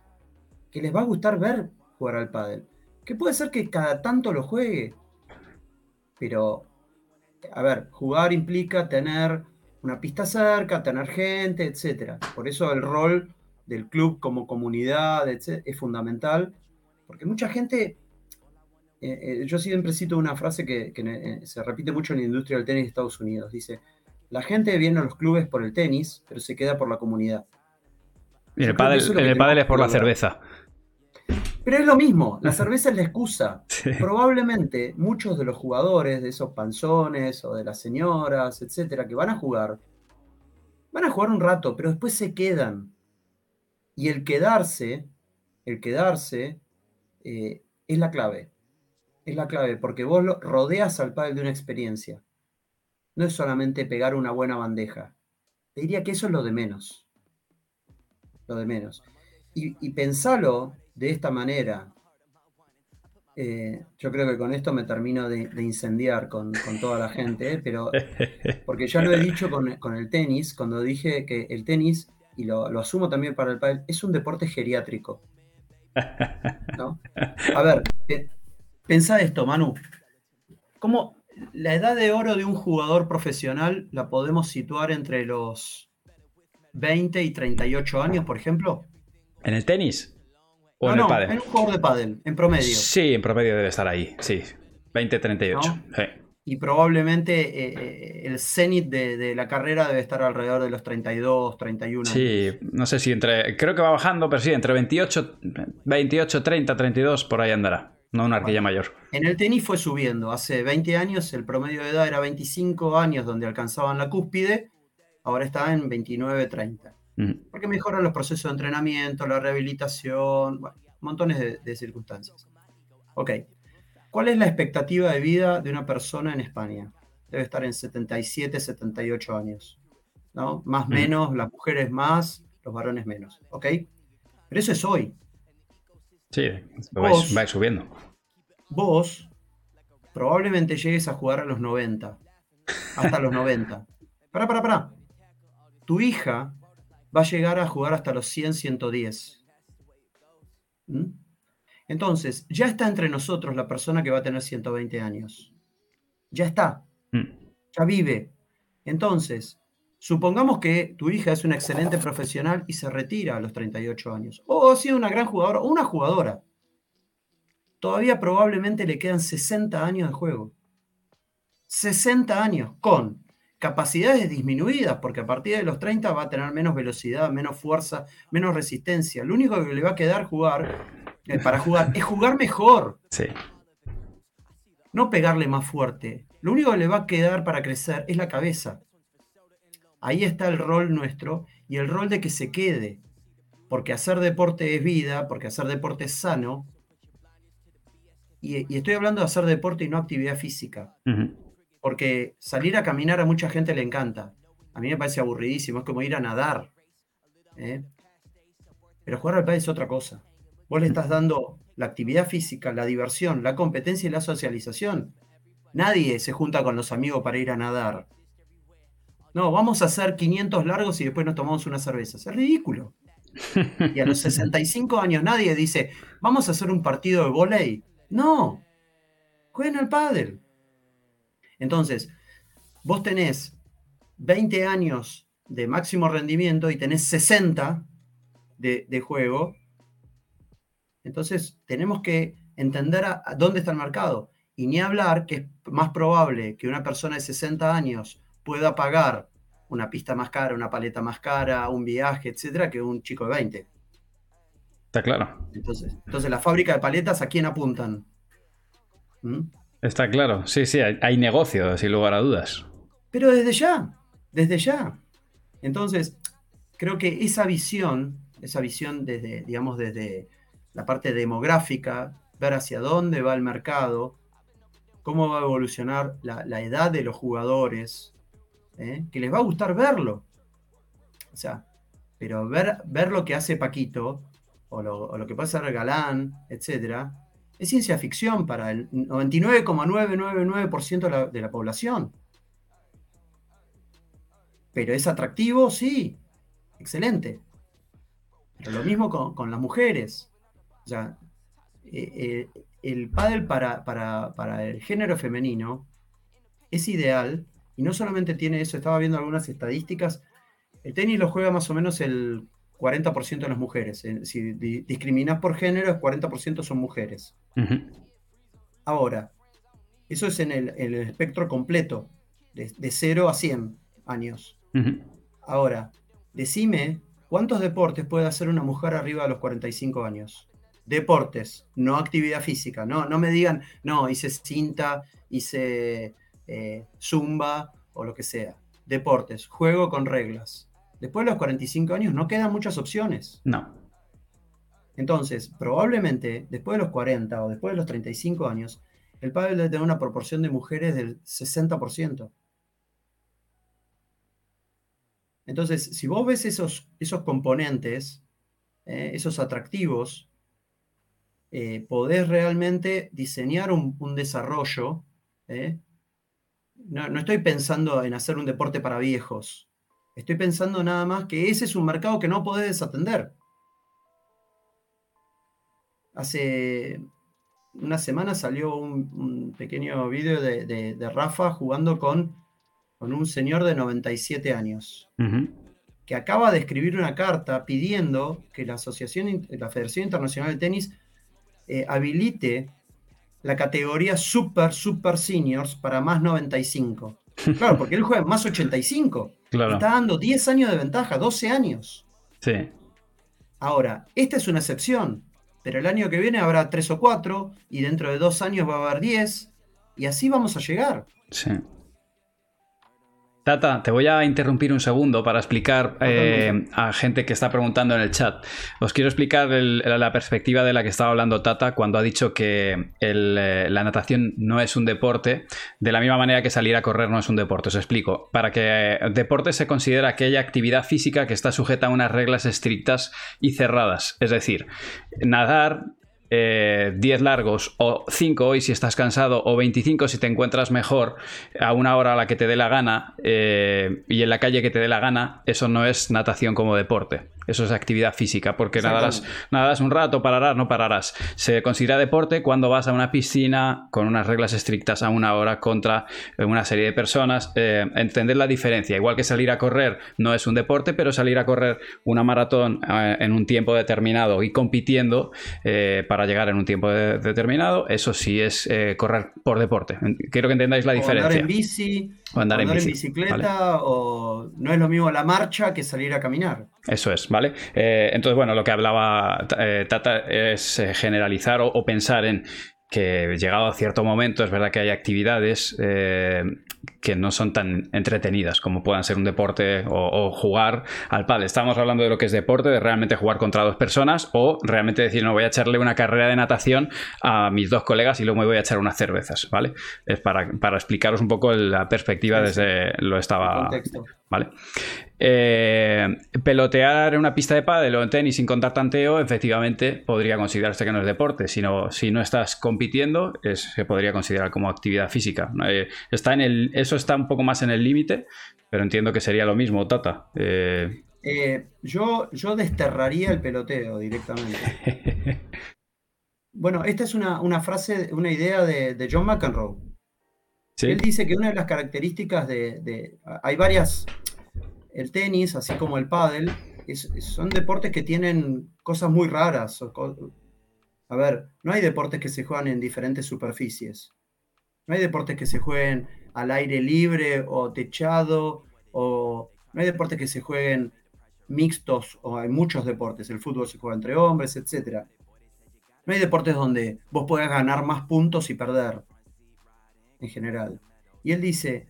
que les va a gustar ver jugar al pádel. Que puede ser que cada tanto lo juegue, pero, a ver, jugar implica tener una pista cerca, tener gente, etc. Por eso el rol del club como comunidad es fundamental, porque mucha gente, eh, eh, yo siempre cito una frase que, eh, se repite mucho en la industria del tenis de Estados Unidos, dice, la gente viene a los clubes por el tenis, pero se queda por la comunidad. Y el pádel, es por la cerveza. Pero es lo mismo, la cerveza es la excusa. Probablemente muchos de los jugadores, de esos panzones o de las señoras, etcétera, que van a jugar, van a jugar un rato, pero después se quedan. Y el quedarse, el quedarse, eh, es la clave. Es la clave, porque vos rodeas al padre de una experiencia. No es solamente pegar una buena bandeja. Te diría que eso es lo de menos. Lo de menos. Y, y pensalo de esta manera. Eh, yo creo que con esto me termino de, incendiar con, toda la gente, ¿eh? pero porque ya lo he dicho con, el tenis, cuando dije que el tenis, y lo, asumo también para el pádel, es un deporte geriátrico. A ver, eh, pensá esto, Manu. ¿Cómo la edad de oro de un jugador profesional la podemos situar entre los 20 y 38 años, por ejemplo? ¿En el tenis? ¿O en el pádel? En un jugador de pádel, en promedio. Sí, en promedio debe estar ahí, sí. 20-38. Y probablemente eh, eh, el cenit de, la carrera debe estar alrededor de los 32, 31 Sí, no sé si entre. Creo que va bajando, pero sí, entre 28, 28 30, 32, por ahí andará. No una arquilla mayor. En el tenis fue subiendo. Hace 20 años el promedio de edad era 25 años, donde alcanzaban la cúspide. Ahora está en 29, 30. Porque mejoran los procesos de entrenamiento, la rehabilitación, montones de, circunstancias. Ok. ¿Cuál es la expectativa de vida de una persona en España? Debe estar en 77, 78 años. ¿no? Más o menos, las mujeres más, los varones menos. ¿Ok? Pero eso es hoy. Sí, va subiendo. Vos probablemente llegues a jugar a los 90. Hasta los 90. Para, para, para. Tu hija va a llegar a jugar hasta los 100, 110. ¿Mm? Entonces, ya está entre nosotros la persona que va a tener 120 años. Ya está. Mm. Ya vive. Entonces, supongamos que tu hija es una excelente profesional y se retira a los 38 años. O ha sido una gran jugadora o una jugadora. Todavía probablemente le quedan 60 años de juego. 60 años con capacidades disminuidas, porque a partir de los 30 va a tener menos velocidad, menos fuerza, menos resistencia. Lo único que le va a quedar jugar, eh, para jugar es jugar mejor. Sí. No pegarle más fuerte. Lo único que le va a quedar para crecer es la cabeza. Ahí está el rol nuestro y el rol de que se quede. Porque hacer deporte es vida, porque hacer deporte es sano. Y, estoy hablando de hacer deporte y no actividad física porque salir a caminar a mucha gente le encanta. A mí me parece aburridísimo, es como ir a nadar. ¿eh? Pero jugar al pádel es otra cosa. Vos le estás dando la actividad física, la diversión, la competencia y la socialización. Nadie se junta con los amigos para ir a nadar. No, vamos a hacer 500 largos y después nos tomamos una cerveza. Es ridículo. Y a los 65 años nadie dice, vamos a hacer un partido de volei. No, jueguen al pádel. Entonces, vos tenés 20 años de máximo rendimiento y tenés 60 de, juego. Entonces, tenemos que entender a, dónde está el mercado. Y ni hablar que es más probable que una persona de 60 años pueda pagar una pista más cara, una paleta más cara, un viaje, etcétera, que un chico de 20. Está claro. Entonces, entonces la fábrica de paletas, ¿a quién apuntan? ¿Mm? Está claro, sí, sí, hay, negocio, sin lugar a dudas. Pero desde ya, desde ya. Entonces, creo que esa visión, esa visión desde, digamos, desde la parte demográfica, ver hacia dónde va el mercado, cómo va a evolucionar la, edad de los jugadores, ¿eh? que les va a gustar verlo. O sea, pero ver, ver lo que hace Paquito o lo, que puede ser Galán, etc., es ciencia ficción para el 99,999% de la, de la población. Pero es atractivo, sí, excelente. Pero lo mismo con, las mujeres. O sea, eh, eh, el pádel para, para, el género femenino es ideal y no solamente tiene eso, estaba viendo algunas estadísticas, el tenis lo juega más o menos el 40% de las mujeres. Si discriminas por género, el 40% son mujeres. Ahora, eso es en el, espectro completo, de, 0 a 100 años. Ahora, decime cuántos deportes puede hacer una mujer arriba de los 45 años. Deportes, no actividad física. No, no me digan, no, hice cinta, hice eh, zumba o lo que sea. Deportes, juego con reglas. Después de los 45 años no quedan muchas opciones. No. Entonces, probablemente después de los 40 o después de los 35 años, el padre debe tener una proporción de mujeres del 60%. Entonces, si vos ves esos, esos componentes, eh, esos atractivos, eh, podés realmente diseñar un, desarrollo. Eh. No, no, estoy pensando en hacer un deporte para viejos. Estoy pensando nada más que ese es un mercado que no podés desatender. Hace una semana salió un, pequeño vídeo de, Rafa jugando con, con, un señor de 97 años, que acaba de escribir una carta pidiendo que la Asociación, la Federación Internacional de Tenis eh, habilite la categoría Super, Super Seniors para más 95. Claro, porque él juega más 85. Está dando 10 años de ventaja, 12 años. Sí. Ahora, esta es una excepción, pero el año que viene habrá 3 o 4 y dentro de dos años va a haber 10 y así vamos a llegar. Sí. Tata, te voy a interrumpir un segundo para explicar eh, a gente que está preguntando en el chat. Os quiero explicar la perspectiva de la que estaba hablando Tata cuando ha dicho que eh, la natación no es un deporte, de la misma manera que salir a correr no es un deporte. Os explico. Para que deporte se considera aquella actividad física que está sujeta a unas reglas estrictas y cerradas. Es decir, nadar 10 eh, largos o 5 hoy si estás cansado o 25 si te encuentras mejor a una hora a la que te dé la gana eh, y en la calle que te dé la gana, eso no es natación como deporte. Eso es actividad física, porque nadarás, nadarás un rato, pararás, no pararás. Se considera deporte cuando vas a una piscina con unas reglas estrictas a una hora contra una serie de personas. Eh, entender la diferencia. Igual que salir a correr no es un deporte, pero salir a correr una maratón en un tiempo determinado y compitiendo para para llegar en un tiempo determinado, eso sí es eh, correr por deporte. Quiero que entendáis la diferencia. Andar en bici, o andar, en, bicicleta, o no es lo mismo la marcha que salir a caminar. Eso es, ¿vale? Eh, entonces, bueno, lo que hablaba eh, Tata es generalizar o, pensar en que llegado a cierto momento es verdad que hay actividades eh, que no son tan entretenidas como puedan ser un deporte o, jugar al pádel. Estamos hablando de lo que es deporte, de realmente jugar contra dos personas o realmente decir, no, voy a echarle una carrera de natación a mis dos colegas y luego me voy a echar unas cervezas, ¿vale? Es para, explicaros un poco la perspectiva desde lo estaba... ¿Vale? Eh, pelotear en una pista de pádel o en tenis sin contar tanteo, efectivamente podría considerarse que no es deporte. Si no, si no estás compitiendo, se podría considerar como actividad física. Eh, está en el, eso está un poco más en el límite, pero entiendo que sería lo mismo, Tata. Eh, yo, yo desterraría el peloteo directamente. bueno, esta es una, frase, una idea de, John McEnroe. Él dice que una de las características de, de hay varias el tenis, así como el pádel, son deportes que tienen cosas muy raras. A ver, no hay deportes que se juegan en diferentes superficies. No hay deportes que se jueguen al aire libre o techado, o no hay deportes que se jueguen mixtos, o hay muchos deportes. El fútbol se juega entre hombres, etc. No hay deportes donde vos puedas ganar más puntos y perder, en general. Y él dice,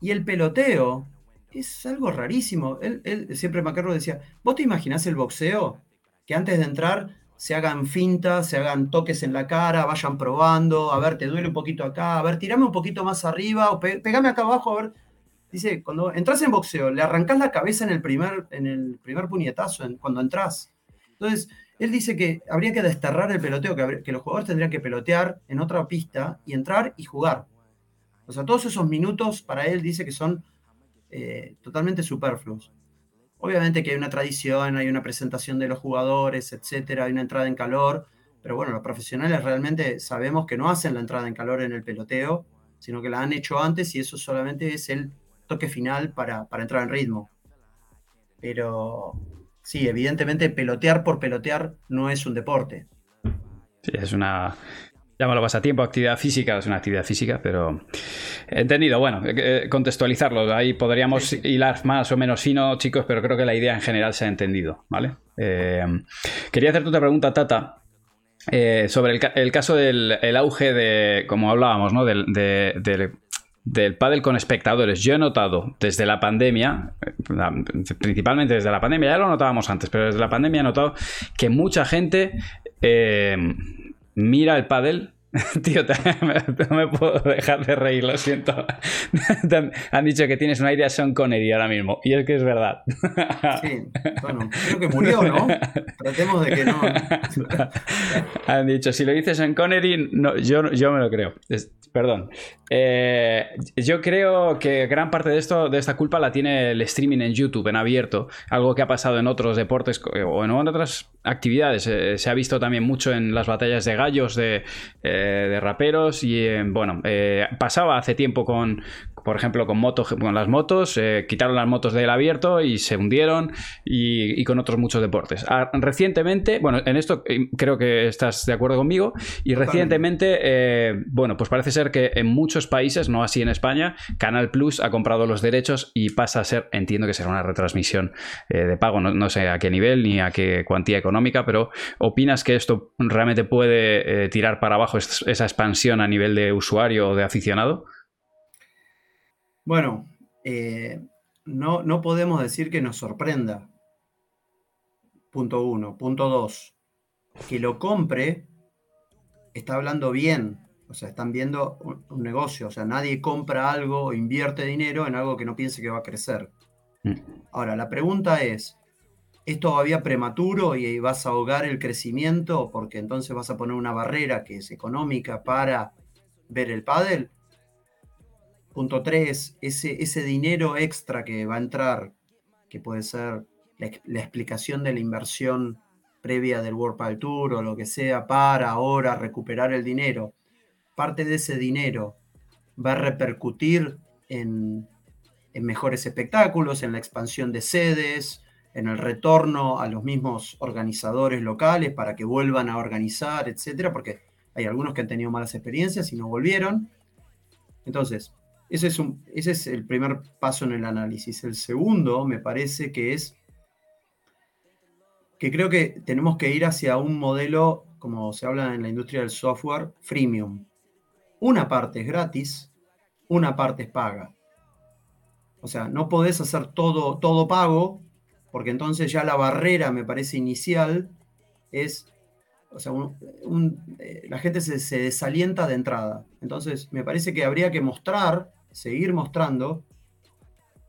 y el peloteo es algo rarísimo. Él, siempre Macarro decía, ¿vos te imaginás el boxeo? Que antes de entrar se hagan fintas, se hagan toques en la cara, vayan probando, a ver, te duele un poquito acá, a ver, tirame un poquito más arriba, o pegame acá abajo, a ver. Dice, cuando entras en boxeo, le arrancás la cabeza en el primer, en el primer puñetazo, cuando entras. Entonces, Él dice que habría que desterrar el peloteo, que, los jugadores tendrían que pelotear en otra pista y entrar y jugar. O sea, todos esos minutos para él dice que son eh, totalmente superfluos. Obviamente que hay una tradición, hay una presentación de los jugadores, etcétera, hay una entrada en calor, pero bueno, los profesionales realmente sabemos que no hacen la entrada en calor en el peloteo, sino que la han hecho antes y eso solamente es el toque final para, para entrar en ritmo. Pero sí, evidentemente pelotear por pelotear no es un deporte. Sí, es una, llámalo pasatiempo, actividad física, es una actividad física, pero entendido. Bueno, eh, contextualizarlo, ahí podríamos hilar más o menos fino, chicos, pero creo que la idea en general se ha entendido, ¿vale? Eh, quería hacerte otra pregunta, Tata. Eh, sobre el, caso del auge de, como hablábamos, ¿no? Del, del pádel con espectadores. Yo he notado desde la pandemia, principalmente desde la pandemia, ya lo notábamos antes, pero desde la pandemia he notado que mucha gente mira el pádel Tío, no me puedo dejar de reír, lo siento. Han dicho que tienes un aire a Sean Connery ahora mismo, y es que es verdad. Sí, bueno, creo que murió, ¿no? Tratemos de que no. Han dicho, si lo dices Sean Connery, no, yo, yo me lo creo. perdón. Eh, yo creo que gran parte de esto, de esta culpa, la tiene el streaming en YouTube, en abierto, algo que ha pasado en otros deportes o en otras actividades. Eh, se ha visto también mucho en las batallas de gallos de, eh, raperos y bueno, pasaba hace tiempo con, por ejemplo, con, motos, con las motos, eh, quitaron las motos del abierto y se hundieron y, con otros muchos deportes. Ah, recientemente, bueno, en esto eh, creo que estás de acuerdo conmigo, y recientemente, eh, bueno, pues parece ser que en muchos países, no así en España, Canal Plus ha comprado los derechos y pasa a ser, entiendo que será una retransmisión de pago, no, sé a qué nivel ni a qué cuantía económica, pero ¿opinas que esto realmente puede tirar para abajo esa expansión a nivel de usuario o de aficionado? Bueno, eh, no, no podemos decir que nos sorprenda. Punto uno. Punto dos. Que lo compre está hablando bien. O sea, están viendo un, negocio. O sea, nadie compra algo o invierte dinero en algo que no piense que va a crecer. Mm. Ahora, la pregunta es, ¿es todavía prematuro y vas a ahogar el crecimiento porque entonces vas a poner una barrera que es económica para ver el pádel? Punto 3, ese, ese dinero extra que va a entrar, que puede ser la, explicación de la inversión previa del World Padel Tour o lo que sea para ahora recuperar el dinero, parte de ese dinero va a repercutir en, mejores espectáculos, en la expansión de sedes, en el retorno a los mismos organizadores locales para que vuelvan a organizar, etcétera, porque hay algunos que han tenido malas experiencias y no volvieron. Entonces, ese es, un, ese es el primer paso en el análisis. El segundo me parece que es que creo que tenemos que ir hacia un modelo, como se habla en la industria del software, freemium. Una parte es gratis, una parte es paga. O sea, no podés hacer todo, todo pago, porque entonces ya la barrera, me parece, inicial es, o sea, eh, la gente se, desalienta de entrada. Entonces, me parece que habría que mostrar seguir mostrando.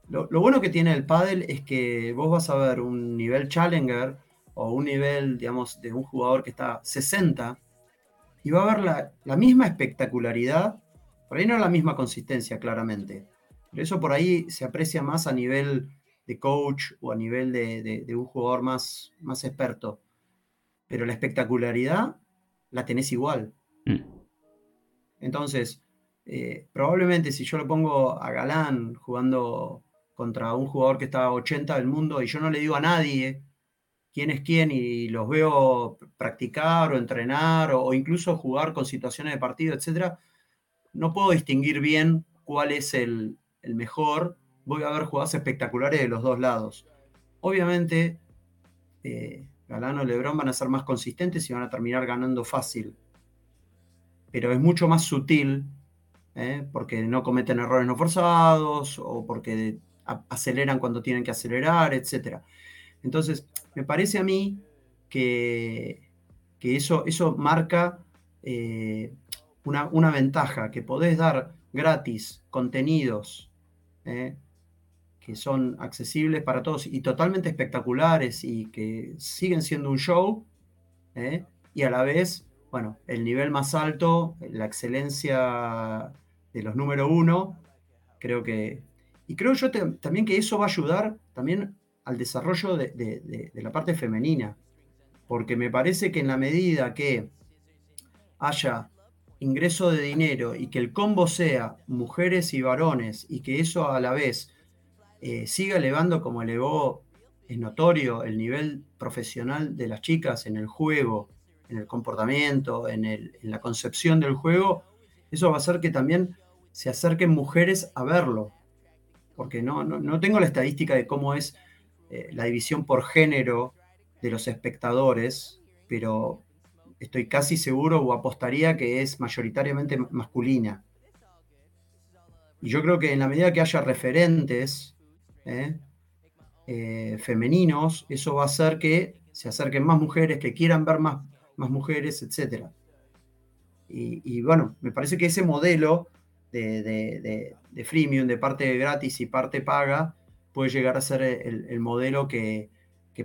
Lo, bueno que tiene el pádel es que vos vas a ver un nivel challenger o un nivel, digamos, de un jugador que está 60 y va a ver la, misma espectacularidad, por ahí no la misma consistencia, claramente. Pero eso por ahí se aprecia más a nivel de coach o a nivel de, un jugador más, más experto. Pero la espectacularidad la tenés igual. Mm. Entonces, eh, probablemente si yo lo pongo a Galán jugando contra un jugador que está a 80 del mundo y yo no le digo a nadie quién es quién y los veo practicar o entrenar o, incluso jugar con situaciones de partido, etc., no puedo distinguir bien cuál es el, mejor. Voy a ver jugadas espectaculares de los dos lados. Obviamente, eh, Galán o Lebron van a ser más consistentes y van a terminar ganando fácil. Pero es mucho más sutil ¿eh? porque no cometen errores no forzados o porque aceleran cuando tienen que acelerar, etc. Entonces, me parece a mí que, que eso, eso marca eh, una, ventaja, que podés dar gratis contenidos ¿eh? Que son accesibles para todos y totalmente espectaculares y que siguen siendo un show, ¿eh? y a la vez, bueno, el nivel más alto, la excelencia de los número uno, creo que... Y creo yo también que eso va a ayudar también al desarrollo de, la parte femenina, porque me parece que en la medida que haya ingreso de dinero y que el combo sea mujeres y varones y que eso a la vez eh, siga elevando como elevó, es notorio, el nivel profesional de las chicas en el juego, en el comportamiento, en, la concepción del juego, eso va a hacer que también se acerquen mujeres a verlo. Porque no, no, tengo la estadística de cómo es eh, la división por género de los espectadores, pero estoy casi seguro o apostaría que es mayoritariamente masculina. Y yo creo que en la medida que haya referentes ¿eh? Eh, femeninos, eso va a hacer que se acerquen más mujeres, que quieran ver más, más mujeres, etc. Y, bueno, me parece que ese modelo de, freemium, de parte gratis y parte paga, puede llegar a ser el, modelo que,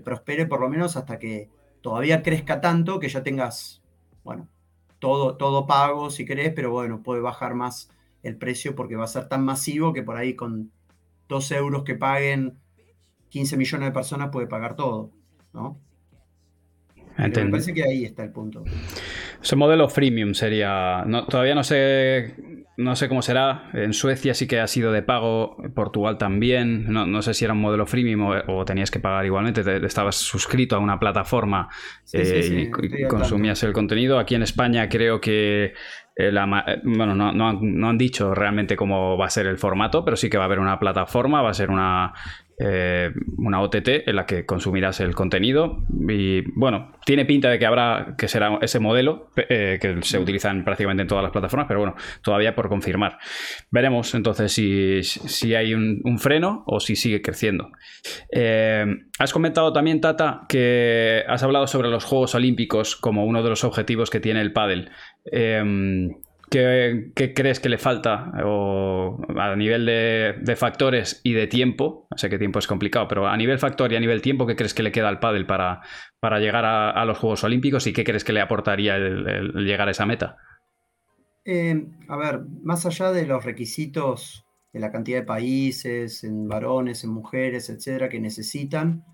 prospere por lo menos hasta que todavía crezca tanto que ya tengas, bueno, todo, todo pago si querés, pero bueno, puede bajar más el precio porque va a ser tan masivo que por ahí con 2 euros que paguen 15 millones de personas puede pagar todo, ¿no? me parece que ahí está el punto. Ese modelo freemium sería. todavía no sé. No sé cómo será. En Suecia sí que ha sido de pago. Portugal también. No, sé si era un modelo freemium o, tenías que pagar igualmente. estabas suscrito a una plataforma eh, y, consumías el contenido. Aquí en España creo que. Eh, eh, bueno, no, no, han dicho realmente cómo va a ser el formato, pero sí que va a haber una plataforma, va a ser una, eh, una OTT en la que consumirás el contenido y bueno, tiene pinta de que habrá que será ese modelo eh, que se utiliza prácticamente en todas las plataformas, pero bueno, todavía por confirmar. Veremos entonces si, hay un, freno o si sigue creciendo. Eh, has comentado también, Tata, que has hablado sobre los Juegos Olímpicos como uno de los objetivos que tiene el pádel. ¿Qué, crees que le falta o a nivel de, factores y de tiempo? Sé que tiempo es complicado, pero a nivel factor y a nivel tiempo, ¿qué crees que le queda al pádel para, llegar a, los Juegos Olímpicos y qué crees que le aportaría el, llegar a esa meta? Eh, a ver, más allá de los requisitos de la cantidad de países, en varones, en mujeres, etcétera, que necesitan,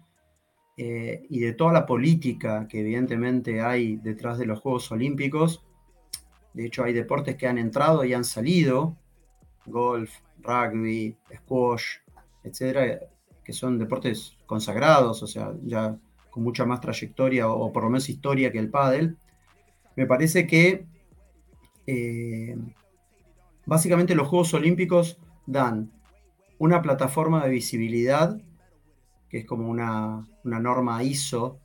eh, y de toda la política que evidentemente hay detrás de los Juegos Olímpicos, de hecho, hay deportes que han entrado y han salido, golf, rugby, squash, etcétera, que son deportes consagrados, o sea, ya con mucha más trayectoria o, por lo menos historia que el pádel. Me parece que eh, básicamente los Juegos Olímpicos dan una plataforma de visibilidad, que es como una, una norma ISO.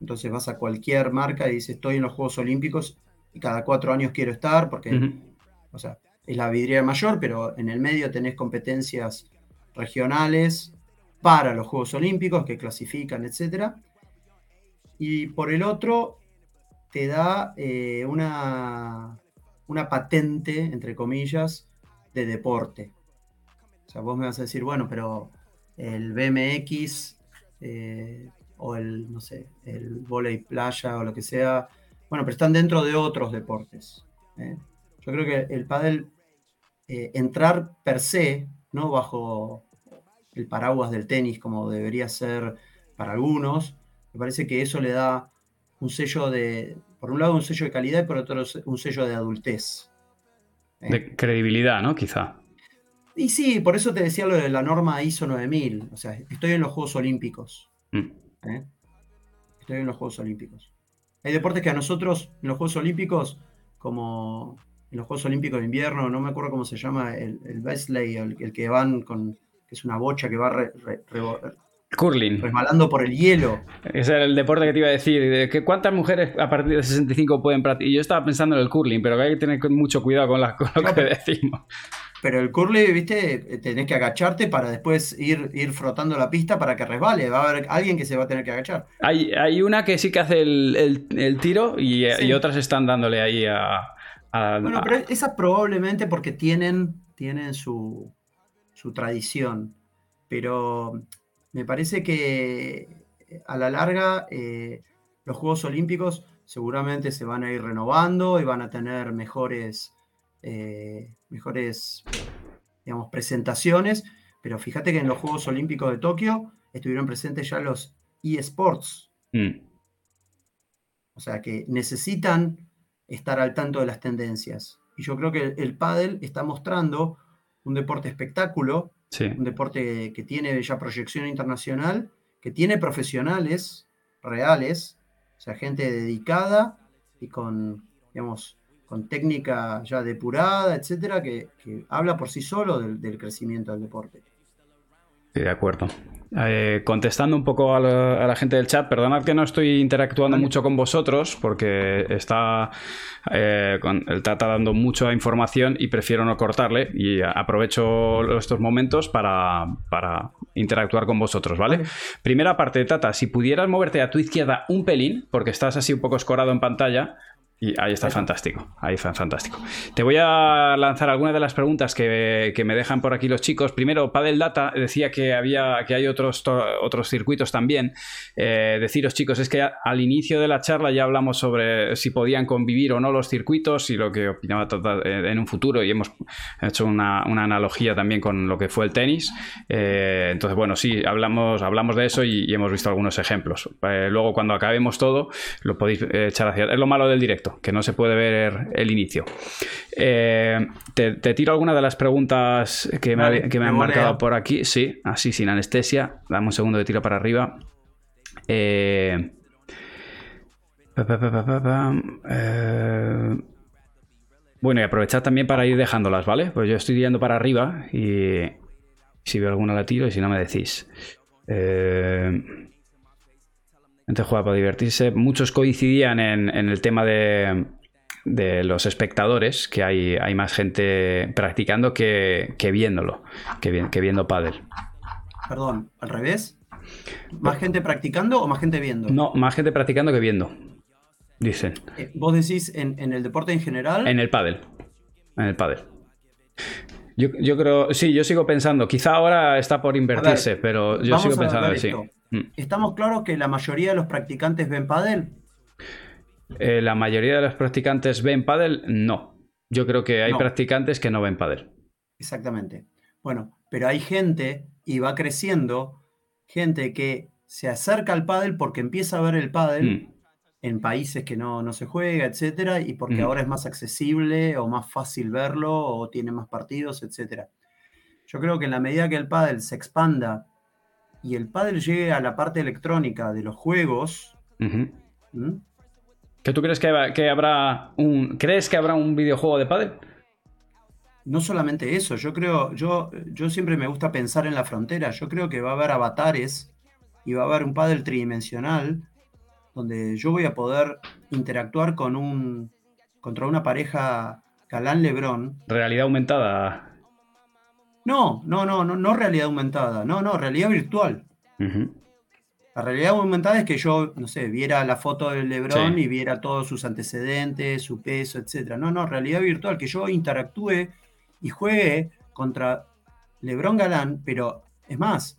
Entonces vas a cualquier marca y dices, estoy en los Juegos Olímpicos y cada cuatro años quiero estar, porque, o sea, es la vidriera mayor, pero en el medio tenés competencias regionales para los Juegos Olímpicos que clasifican, etc. Y por el otro, te da eh, una, una patente, entre comillas, de deporte. O sea, vos me vas a decir, bueno, pero el BMX eh, o el, no sé, el volei playa o lo que sea, bueno, pero están dentro de otros deportes. ¿eh? Yo creo que el pádel, eh, entrar per se, no bajo el paraguas del tenis como debería ser para algunos, me parece que eso le da un sello de, por un lado un sello de calidad y por otro un sello de adultez. ¿eh? De credibilidad, ¿no? Quizá. Y sí, por eso te decía lo de la norma ISO 9000. O sea, estoy en los Juegos Olímpicos. Mm. Estoy en los Juegos Olímpicos. Hay deportes que a nosotros, en los Juegos Olímpicos, como en los Juegos Olímpicos de invierno, no me acuerdo cómo se llama, el, el el, que van con, que es una bocha que va re, Curling. Resbalando por el hielo. Ese era el deporte que te iba a decir. De que ¿Cuántas mujeres a partir de 65 pueden practicar? Y yo estaba pensando en el curling, pero hay que tener mucho cuidado con, lo que decimos. Pero el curly, viste, tenés que agacharte para después ir, ir frotando la pista para que resbale. Va a haber alguien que se va a tener que agachar. Hay, hay una que sí que hace el, tiro y, otras están dándole ahí a. bueno, pero esas probablemente porque tienen, tienen su, su tradición. Pero me parece que a la larga eh, los Juegos Olímpicos seguramente se van a ir renovando y van a tener mejores, eh, mejores digamos, presentaciones, pero fíjate que en los Juegos Olímpicos de Tokio estuvieron presentes ya los eSports. Mm. O sea que necesitan estar al tanto de las tendencias. Y yo creo que el pádel está mostrando un deporte espectáculo, un deporte que tiene ya proyección internacional, que tiene profesionales reales, o sea, gente dedicada y con, digamos, con técnica ya depurada, etcétera, que, habla por sí solo del crecimiento del deporte. Sí, de acuerdo. Eh, contestando un poco a la, gente del chat, perdonad que no estoy interactuando mucho con vosotros porque está eh, está dando mucha información y prefiero no cortarle y aprovecho estos momentos para, interactuar con vosotros, ¿vale? Primera parte, Tata, si pudieras moverte a tu izquierda un pelín, porque estás así un poco escorado en pantalla, y ahí está fantástico, ahí está fantástico. Te voy a lanzar algunas de las preguntas que, me dejan por aquí los chicos. Primero, Padel Data decía que había que hay otros, otros circuitos también. Eh, deciros, chicos, es que al inicio de la charla ya hablamos sobre si podían convivir o no los circuitos y lo que opinaba en un futuro y hemos hecho una, analogía también con lo que fue el tenis. Eh, entonces, bueno, sí, hablamos, hablamos de eso y, hemos visto algunos ejemplos. Eh, luego, cuando acabemos todo, lo podéis echar hacia... Es lo malo del directo que no se puede ver el inicio. Eh, te, tiro alguna de las preguntas que me, han marcado por aquí. Sí, así sin anestesia. Dame un segundo de tiro para arriba. Eh, eh, bueno, y aprovechad también para ir dejándolas, ¿vale? Pues yo estoy yendo para arriba y si veo alguna la tiro y si no me decís. Eh, gente juega para divertirse. Muchos coincidían en, el tema de, los espectadores, que hay, hay más gente practicando que, viéndolo, que, que viendo pádel. Perdón, ¿al revés? ¿Más gente practicando o más gente viendo? No, más gente practicando que viendo, dicen. Eh, ¿Vos decís en, el deporte en general? En el pádel. En el pádel. Yo, creo, sí, yo sigo pensando, quizá ahora está por invertirse, pero yo sigo pensando sí. Mm. ¿Estamos claros que la mayoría de los practicantes ven pádel? Eh, la mayoría de los practicantes ven pádel, no. Yo creo que hay practicantes que no ven pádel. Exactamente. Bueno, pero hay gente, y va creciendo, gente que se acerca al pádel porque empieza a ver el pádel mm. en países que no, se juega, etcétera, y porque mm. ahora es más accesible o más fácil verlo o tiene más partidos, etcétera. Yo creo que en la medida que el pádel se expanda y el pádel llegue a la parte electrónica de los juegos. ¿Que tú crees que, habrá un. ¿Crees que habrá un videojuego de pádel? No solamente eso, yo creo, yo, yo siempre me gusta pensar en la frontera. Yo creo que va a haber avatares y va a haber un pádel tridimensional donde yo voy a poder interactuar con un contra una pareja Galán Lebrón. Realidad aumentada. No, no, no, no, no realidad aumentada, no, no, realidad virtual. La realidad aumentada es que yo, no sé, viera la foto del Lebron y viera todos sus antecedentes, su peso, etc. No, no, realidad virtual, que yo interactúe y juegue contra Lebron Galán, pero es más,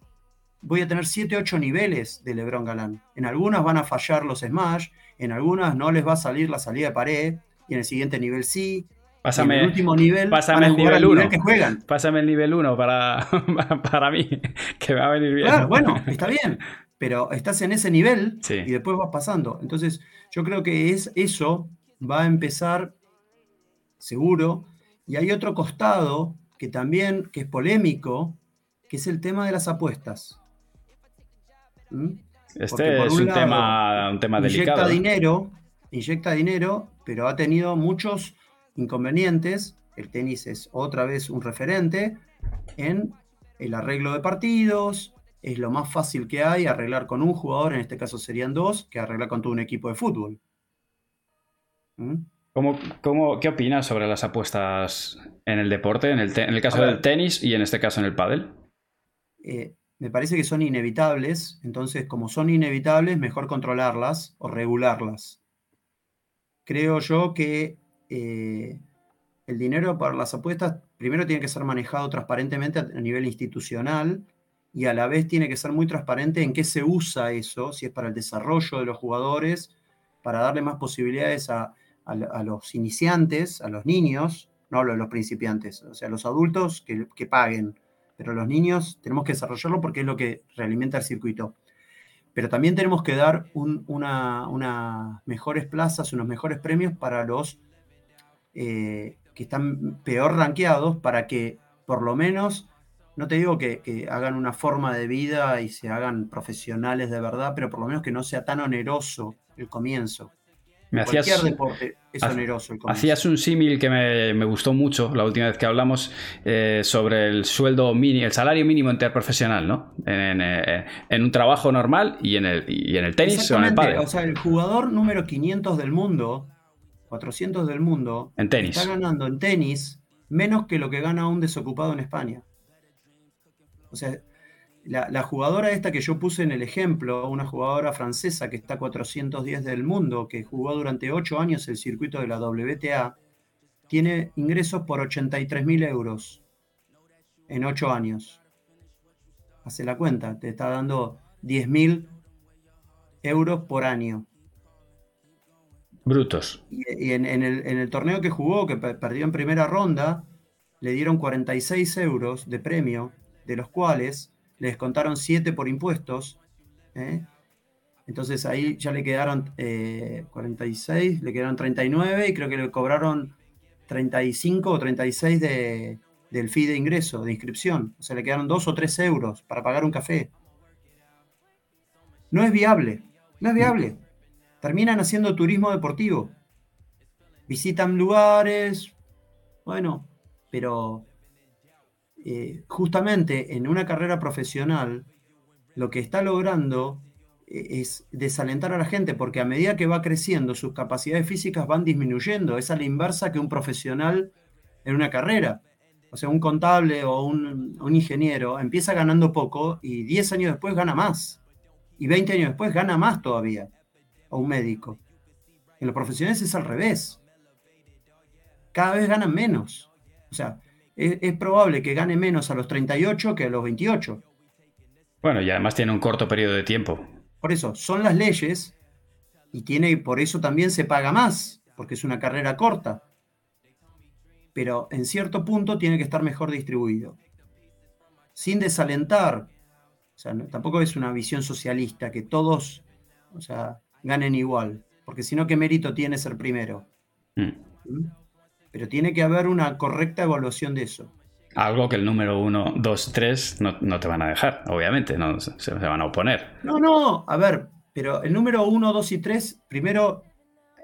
voy a tener 7, 8 niveles de Lebron Galán. En algunas van a fallar los smash, en algunas no les va a salir la salida de pared, y en el siguiente nivel sí, Pásame, el último nivel, pásame el nivel 1. Pásame el nivel 1 para, para mí, que va a venir bien. Claro, bueno, está bien, pero estás en ese nivel y después vas pasando. Entonces, yo creo que es eso va a empezar seguro. Y hay otro costado que también que es polémico, que es el tema de las apuestas. ¿Mm? Este es un, tema, un tema delicado. Inyecta dinero, inyecta dinero, pero ha tenido muchos inconvenientes, el tenis es otra vez un referente en el arreglo de partidos, es lo más fácil que hay arreglar con un jugador, en este caso serían dos, que arreglar con todo un equipo de fútbol. ¿Mm? ¿Cómo, qué opinas sobre las apuestas en el deporte, en el, caso del tenis y en este caso en el pádel? Eh, me parece que son inevitables, entonces como son inevitables, mejor controlarlas o regularlas. Creo yo que eh, el dinero para las apuestas primero tiene que ser manejado transparentemente a nivel institucional y a la vez tiene que ser muy transparente en qué se usa eso, si es para el desarrollo de los jugadores para darle más posibilidades a, los iniciantes, a los niños, no hablo de los principiantes, o sea, los adultos que, que paguen, pero los niños tenemos que desarrollarlo porque es lo que realimenta el circuito. Pero también tenemos que dar unas mejores plazas, unos mejores premios para los eh, que están peor rankeados, para que por lo menos, no te digo que, hagan una forma de vida y se hagan profesionales de verdad, pero por lo menos que no sea tan oneroso el comienzo. Me hacías, deporte es oneroso. hacías un símil que me, gustó mucho la última vez que hablamos eh, sobre el sueldo mínimo, el salario mínimo interprofesional, ¿no? En, eh, un trabajo normal y en el, en el tenis o en el pádel. O sea, el jugador número 500 del mundo, 400 del mundo, en tenis. está ganando en tenis menos que lo que gana un desocupado en España. O sea, la, jugadora esta que yo puse en el ejemplo, una jugadora francesa que está 410 del mundo, que jugó durante 8 años el circuito de la WTA, tiene ingresos por 83 mil euros en 8 años. Hace la cuenta, te está dando 10 mil euros por año. Brutos. Y, en, el, en, el, torneo que jugó, que perdió en primera ronda, le dieron 46 euros de premio, de los cuales le descontaron 7 por impuestos. ¿eh? Entonces ahí ya le quedaron 46, eh, le quedaron 39 y creo que le cobraron 35 o 36 de, del fee de ingreso, de inscripción. O sea, le quedaron 2 o 3 euros para pagar un café. No es viable, no es viable. Terminan haciendo turismo deportivo. Visitan lugares, bueno, pero eh, justamente en una carrera profesional, lo que está logrando eh, es desalentar a la gente, porque a medida que va creciendo, sus capacidades físicas van disminuyendo. Es a la inversa que un profesional en una carrera. O sea, un contable o un, ingeniero empieza ganando poco y 10 años después gana más. Y 20 años después gana más todavía. O un médico. En los profesionales es al revés. Cada vez ganan menos. O sea, es, probable que gane menos a los 38 que a los 28. Bueno, y además tiene un corto periodo de tiempo. Por eso, son las leyes y tiene, por eso también se paga más, porque es una carrera corta. Pero en cierto punto tiene que estar mejor distribuido. Sin desalentar, o sea, tampoco es una visión socialista, que todos o sea, ganen igual, porque si no, ¿qué mérito tiene ser primero? Mm. ¿Mm? pero tiene que haber una correcta evaluación de eso. Algo que el número 1, 2, 3 no, te van a dejar, obviamente, no se, van a oponer. No, no, a ver, pero el número 1, 2 y 3, primero,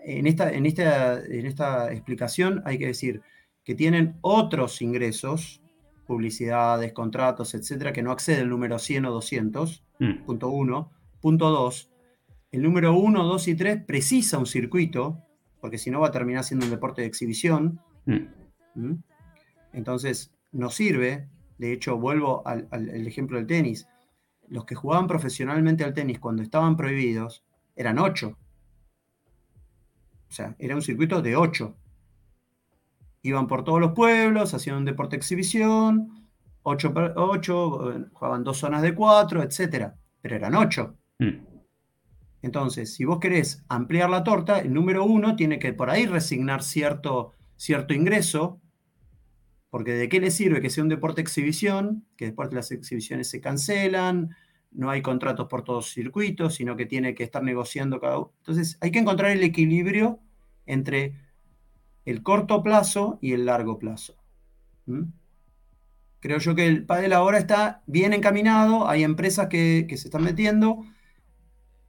en esta, en, esta, en esta explicación hay que decir que tienen otros ingresos, publicidades, contratos, etcétera, que no accede el número 100 o 200, mm. punto 1. Punto 2, el número 1, 2 y 3 precisa un circuito porque si no va a terminar siendo un deporte de exhibición. Mm. ¿Mm? Entonces, no sirve. De hecho, vuelvo al, ejemplo del tenis. Los que jugaban profesionalmente al tenis cuando estaban prohibidos eran ocho. O sea, era un circuito de ocho. Iban por todos los pueblos, hacían un deporte de exhibición, ocho, ocho jugaban dos zonas de cuatro, etc. Pero eran ocho. Mm. Entonces, si vos querés ampliar la torta, el número uno tiene que por ahí resignar cierto, cierto ingreso, porque de qué le sirve que sea un deporte exhibición, que después las exhibiciones se cancelan, no hay contratos por todos circuitos, sino que tiene que estar negociando cada uno. Entonces, hay que encontrar el equilibrio entre el corto plazo y el largo plazo. Creo yo que el pádel ahora está bien encaminado, hay empresas que se están metiendo,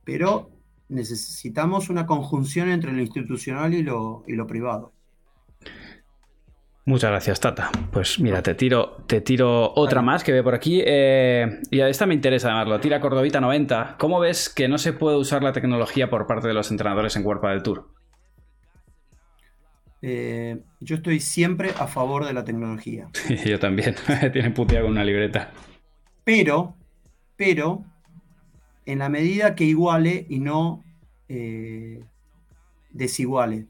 pero necesitamos una conjunción entre lo institucional y lo, privado. Muchas gracias, Tata. Pues mira, te tiro, te tiro otra más que veo por aquí. Eh, y a esta me interesa además, lo tira Cordovita 90. ¿Cómo ves que no se puede usar la tecnología por parte de los entrenadores en Cuerpo del Tour? Eh, yo estoy siempre a favor de la tecnología. yo también. Tienen puteado con una libreta. Pero, pero, en la medida que iguale y no eh, desiguale.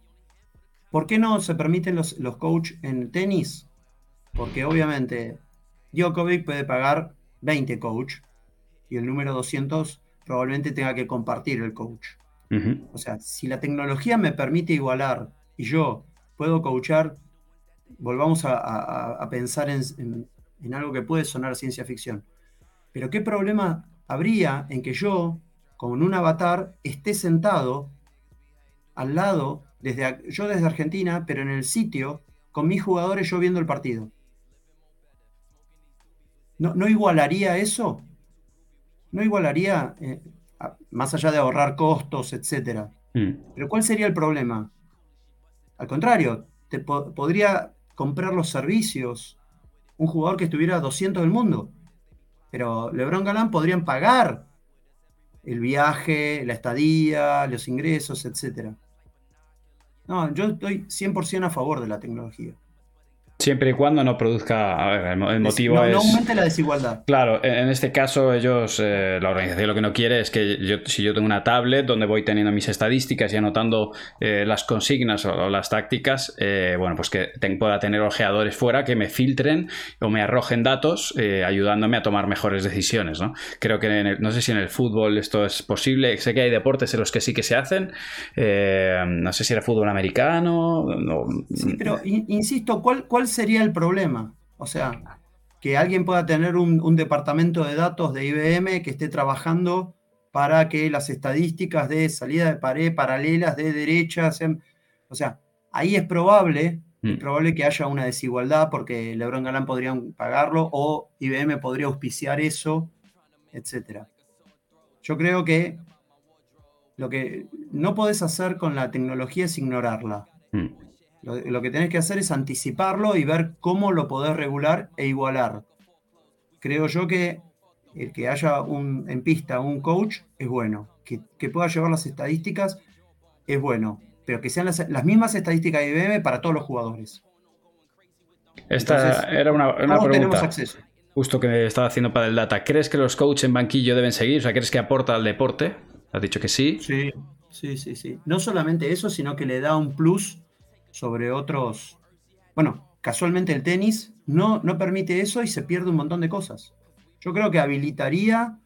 ¿Por qué no se permiten los, los coach en tenis? Porque obviamente Djokovic puede pagar 20 coach y el número 200 probablemente tenga que compartir el coach. O sea, si la tecnología me permite igualar y yo puedo coachar, volvamos a, pensar en, algo que puede sonar ciencia ficción. Pero ¿qué problema habría en que yo, con un avatar, esté sentado al lado, desde, yo desde Argentina, pero en el sitio, con mis jugadores yo viendo el partido? ¿No, igualaría eso? ¿No igualaría, eh, más allá de ahorrar costos, etcétera? Mm. Pero ¿cuál sería el problema? Al contrario, te podría comprar los servicios un jugador que estuviera a 200 del mundo. Pero LeBron Galán podrían pagar el viaje, la estadía, los ingresos, etc. No, yo estoy 100% a favor de la tecnología. Siempre y cuando no produzca. A ver, el, motivo es. No aumente la desigualdad. Claro, en este caso, ellos, eh, la organización lo que no quiere es que yo, si yo tengo una tablet donde voy teniendo mis estadísticas y anotando eh, las consignas o, las tácticas, eh, bueno, pues que pueda tener ojeadores fuera que me filtren o me arrojen datos ayudándome a tomar mejores decisiones, ¿no? Creo que no sé si en el fútbol esto es posible. Sé que hay deportes en los que sí que se hacen. no sé si era fútbol americano. Sí, pero insisto, ¿cuál, cuál sería el problema? O sea, que alguien pueda tener un, departamento de datos de IBM que esté trabajando para que las estadísticas de salida de pared paralelas de derecha sean... O sea, ahí es probable, es mm. probable que haya una desigualdad porque Lebron Galán podrían pagarlo o IBM podría auspiciar eso, etc. Yo creo que lo que no podés hacer con la tecnología es ignorarla. Mm. Lo, que tenés que hacer es anticiparlo y ver cómo lo podés regular e igualar. Creo yo que el que haya un, en pista un coach es bueno. Que, pueda llevar las estadísticas es bueno. Pero que sean las, mismas estadísticas de IBM para todos los jugadores. Esta era una, pregunta. Justo que estaba haciendo para el data. ¿Crees que los coaches en banquillo deben seguir? O sea, ¿crees que aporta al deporte? Has dicho que sí. Sí, sí, sí, sí. No solamente eso, sino que le da un plus sobre otros. Bueno, casualmente el tenis no, no permite eso y se pierde un montón de cosas. Yo creo que habilitaría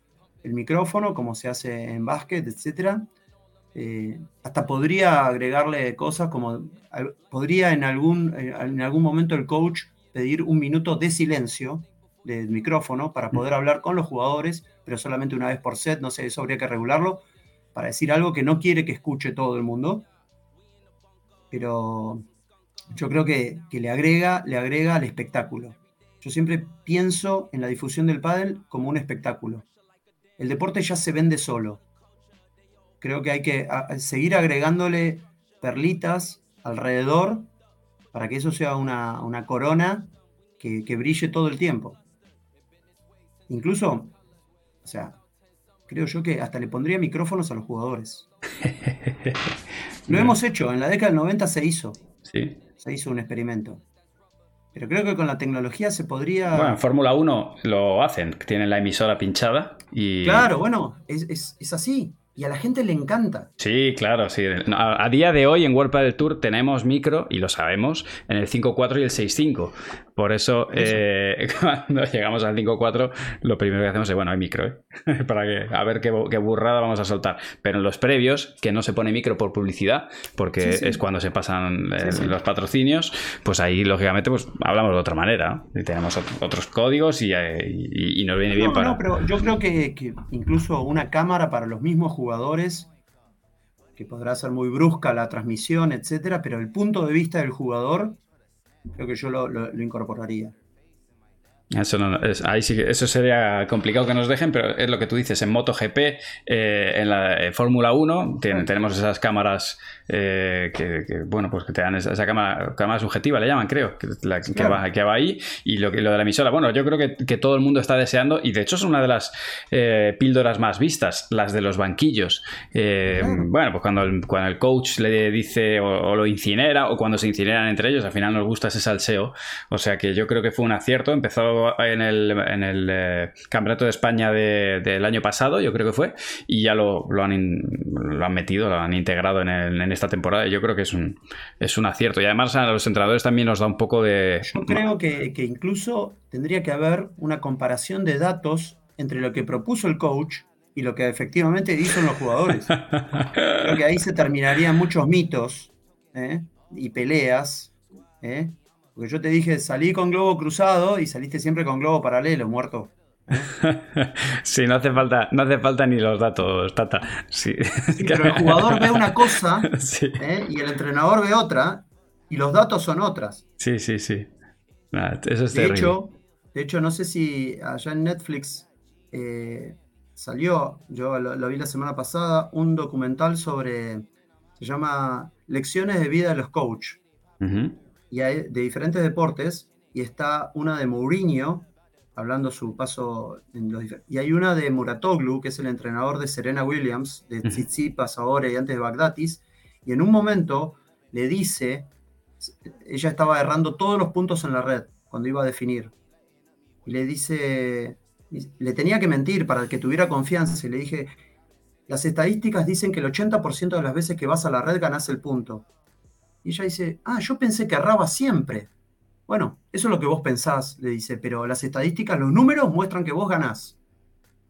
el micrófono, como se hace en básquet, etc. Eh, hasta podría agregarle cosas como podría en algún, en algún momento el coach pedir un minuto de silencio del micrófono para poder hablar con los jugadores, pero solamente una vez por set, no sé, eso habría que regularlo, para decir algo que no quiere que escuche todo el mundo pero yo creo que, le, agrega, le agrega al espectáculo. Yo siempre pienso en la difusión del pádel como un espectáculo. El deporte ya se vende solo. Creo que hay que seguir agregándole perlitas alrededor para que eso sea una, corona que, que, brille todo el tiempo. Incluso, o sea, creo yo que hasta le pondría micrófonos a los jugadores. Lo hemos hecho, en la década del 90 se hizo. Sí. Se hizo un experimento. Pero creo que con la tecnología se podría. Bueno, en Fórmula 1 lo hacen, tienen la emisora pinchada y. Claro, bueno, es, es así. Y a la gente le encanta. Sí, claro, sí. A, día de hoy en World del Tour tenemos micro, y lo sabemos, en el 5.4 y el 6.5. Por eso, eh, cuando llegamos al 5.4, lo primero que hacemos es, bueno, hay micro, ¿eh? Para que, a ver qué, burrada vamos a soltar. Pero en los previos, que no se pone micro por publicidad, porque es cuando se pasan eh, los patrocinios, pues ahí, lógicamente, pues hablamos de otra manera. Y tenemos otros códigos y, nos viene bien para... No, pero yo creo que, que incluso una cámara para los mismos jugadores, que podrá ser muy brusca la transmisión, etcétera, pero el punto de vista del jugador, creo que yo lo, incorporaría. Eso, ahí sí eso sería complicado que nos dejen, pero es lo que tú dices, en MotoGP, eh, en la Fórmula 1, tenemos esas cámaras eh, que, bueno, pues que te dan esa, cámara, cámara, subjetiva, le llaman, creo, que, la, que, va, que, va, ahí, y lo, lo de la emisora, bueno, yo creo que, todo el mundo está deseando, y de hecho es una de las eh, píldoras más vistas, las de los banquillos. Eh, bueno, pues cuando el, cuando el coach le dice o, lo incinera, o cuando se incineran entre ellos, al final nos gusta ese salseo, o sea que yo creo que fue un acierto, empezó en el, en el Campeonato de España del año pasado, yo creo que fue, y ya lo, lo, han, lo han metido, lo han integrado en, el, en esta temporada y yo creo que es un, es un acierto. Y además a los entrenadores también nos da un poco de... Yo creo que, incluso tendría que haber una comparación de datos entre lo que propuso el coach y lo que efectivamente dicen los jugadores. Creo que ahí se terminarían muchos mitos ¿eh? y peleas. ¿eh? Porque yo te dije, salí con globo cruzado y saliste siempre con globo paralelo, muerto. Sí, no hace falta, no hace falta ni los datos, Tata. Sí. pero el jugador ve una cosa ¿eh? y el entrenador ve otra, y los datos son otras. Sí, sí, sí. eso es de hecho, de hecho, no sé si allá en Netflix eh, salió, yo lo, vi la semana pasada, un documental sobre, se llama Lecciones de vida de los coach. Y hay de diferentes deportes, y está una de Mourinho, hablando su paso en los Y hay una de Muratoglu, que es el entrenador de Serena Williams, de Tsitsipas ahora y antes de Bagdatis, y en un momento le dice, ella estaba errando todos los puntos en la red cuando iba a definir, y le dice, le tenía que mentir para que tuviera confianza, y le dije, las estadísticas dicen que el 80% de las veces que vas a la red ganas el punto. Y ella dice, ah, yo pensé que erraba siempre. Bueno, eso es lo que vos pensás, le dice, pero las estadísticas, los números muestran que vos ganás.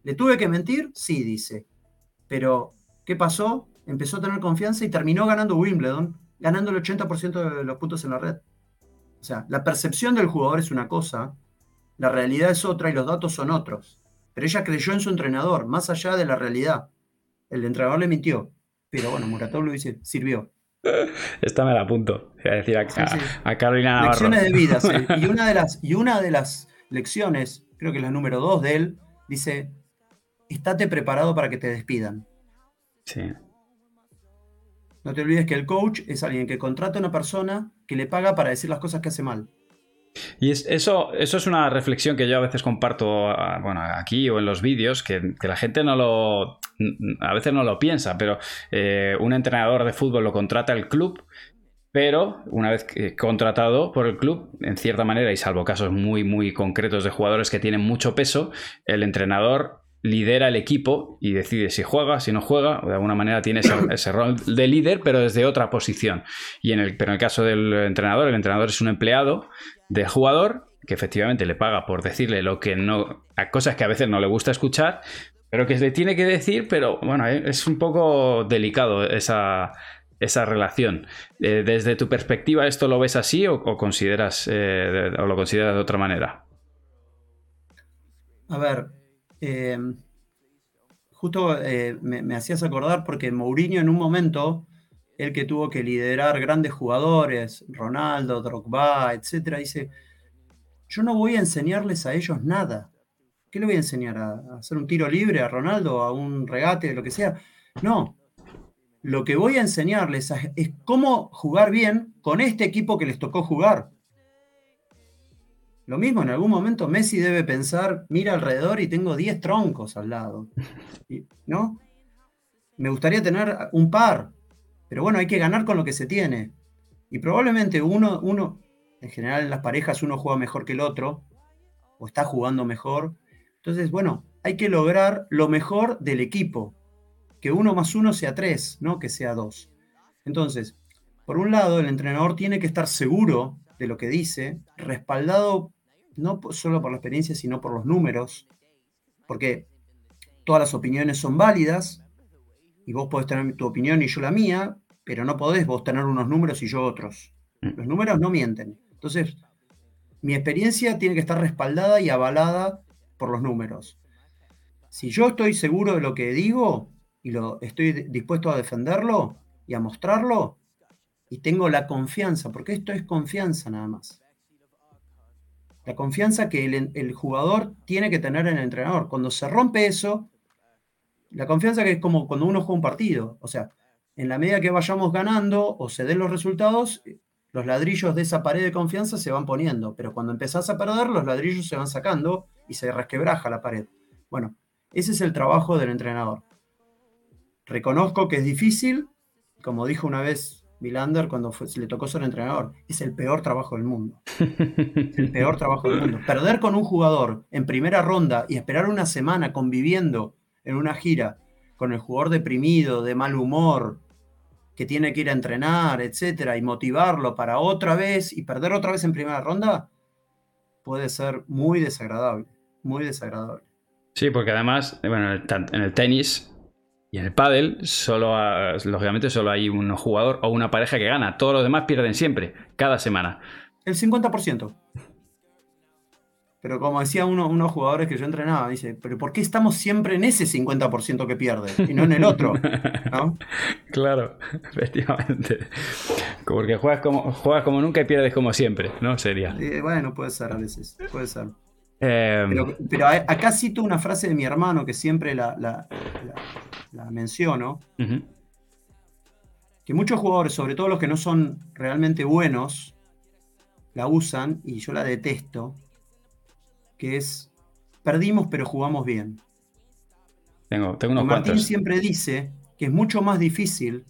¿Le tuve que mentir? Sí, dice. Pero, ¿qué pasó? Empezó a tener confianza y terminó ganando Wimbledon, ganando el 80% de los puntos en la red. O sea, la percepción del jugador es una cosa, la realidad es otra y los datos son otros. Pero ella creyó en su entrenador, más allá de la realidad. El entrenador le mintió. Pero bueno, Muratov lo dice, sirvió. Esta me la apunto. A decir a, Carolina Navarro. Lecciones de vida, Y una de las, y una de las lecciones, creo que es la número dos de él, dice: estate preparado para que te despidan. Sí. No te olvides que el coach es alguien que contrata a una persona que le paga para decir las cosas que hace mal. Y eso, eso es una reflexión que yo a veces comparto bueno, aquí o en los vídeos, que, la gente no lo. A veces no lo piensa, pero eh, un entrenador de fútbol lo contrata el club, pero una vez contratado por el club, en cierta manera, y salvo casos muy, muy concretos de jugadores que tienen mucho peso, el entrenador lidera el equipo y decide si juega, si no juega, de alguna manera tiene ese, rol de líder, pero desde otra posición. Y en el, pero en el caso del entrenador, el entrenador es un empleado del jugador que efectivamente le paga por decirle lo que no, a cosas que a veces no le gusta escuchar, pero que le tiene que decir, pero bueno, eh, es un poco delicado esa, esa relación. Eh, desde tu perspectiva, ¿esto lo ves así o, consideras eh, o lo consideras de otra manera? A ver, justo me, me, hacías acordar porque Mourinho en un momento el que tuvo que liderar grandes jugadores, Ronaldo, Drogba, etc., dice, yo no voy a enseñarles a ellos nada. ¿Qué le voy a enseñar? ¿A, hacer un tiro libre a Ronaldo, a un regate, lo que sea? No. Lo que voy a enseñarles es cómo jugar bien con este equipo que les tocó jugar. Lo mismo, en algún momento Messi debe pensar, mira alrededor y tengo 10 troncos al lado. ¿No? Me gustaría tener un par, pero bueno, hay que ganar con lo que se tiene. Y probablemente uno, uno, en general en las parejas uno juega mejor que el otro, o está jugando mejor. Entonces, bueno, hay que lograr lo mejor del equipo. Que uno más uno sea tres, no que sea dos. Entonces, por un lado, el entrenador tiene que estar seguro de lo que dice, respaldado no solo por la experiencia, sino por los números, porque todas las opiniones son válidas, y vos podés tener tu opinión y yo la mía, pero no podés vos tener unos números y yo otros. Mm. Los números no mienten. Entonces, mi experiencia tiene que estar respaldada y avalada por los números. Si yo estoy seguro de lo que digo y lo estoy dispuesto a defenderlo y a mostrarlo, y tengo la confianza, porque esto es confianza nada más. La confianza que el, el jugador tiene que tener en el entrenador. Cuando se rompe eso, la confianza que es como cuando uno juega un partido. O sea, en la medida que vayamos ganando o se den los resultados, los ladrillos de esa pared de confianza se van poniendo. Pero cuando empezás a perder, los ladrillos se van sacando y se resquebraja la pared. Bueno, ese es el trabajo del entrenador. Reconozco que es difícil, como dijo una vez Vilander cuando le tocó ser entrenador, es el peor trabajo del mundo. el peor trabajo del mundo. Perder con un jugador en primera ronda y esperar una semana conviviendo en una gira con el jugador deprimido, de mal humor, que tiene que ir a entrenar, etcétera, y motivarlo para otra vez y perder otra vez en primera ronda, puede ser muy desagradable, muy desagradable. Sí, porque además, bueno, en el tenis y en el pádel, solo, lógicamente, solo hay un jugador o una pareja que gana. Todos los demás pierden siempre, cada semana. El 50%. Pero como decía uno, unos jugadores que yo entrenaba, dice, pero ¿por qué estamos siempre en ese 50% que pierde y no en el otro? claro, efectivamente. Porque juegas como, juegas como nunca y pierdes como siempre, ¿no? Sería. bueno, puede ser a veces, puede ser. Em, pero, acá cito una frase de mi hermano que siempre la, menciono. Que muchos jugadores, sobre todo los que no son realmente buenos, la usan y yo la detesto que es perdimos pero jugamos bien. Tengo, tengo unos Martín siempre dice que es mucho más difícil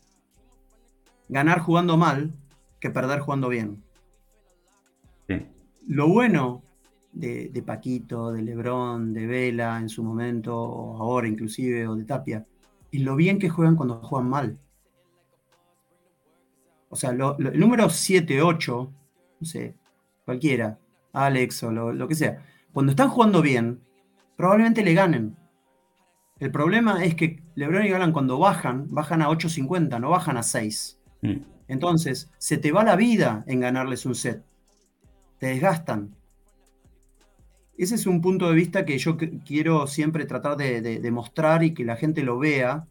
ganar jugando mal que perder jugando bien. Lo bueno de, Paquito, de Lebrón, de Vela en su momento, o ahora inclusive, o de Tapia, es lo bien que juegan cuando juegan mal. O sea, el número 7, 8, no sé, cualquiera, Alex o lo que sea, cuando están jugando bien, probablemente le ganen. El problema es que LeBron y Galán cuando bajan, bajan a 8.50, no bajan a 6. Mm. Entonces, se te va la vida en ganarles un set. Te desgastan. Ese es un punto de vista que yo quiero siempre tratar de, mostrar y que la gente lo vea,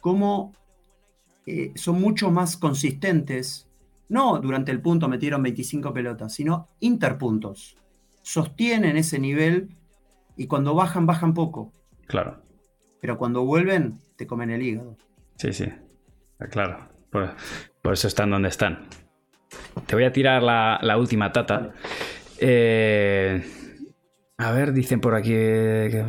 cómo eh, son mucho más consistentes, no durante el punto metieron 25 pelotas, sino interpuntos sostienen ese nivel y cuando bajan, bajan poco. Claro. Pero cuando vuelven, te comen el hígado. Sí, sí. Claro. Por, eso están donde están. Te voy a tirar la, última tata. Eh, a ver, dicen por aquí que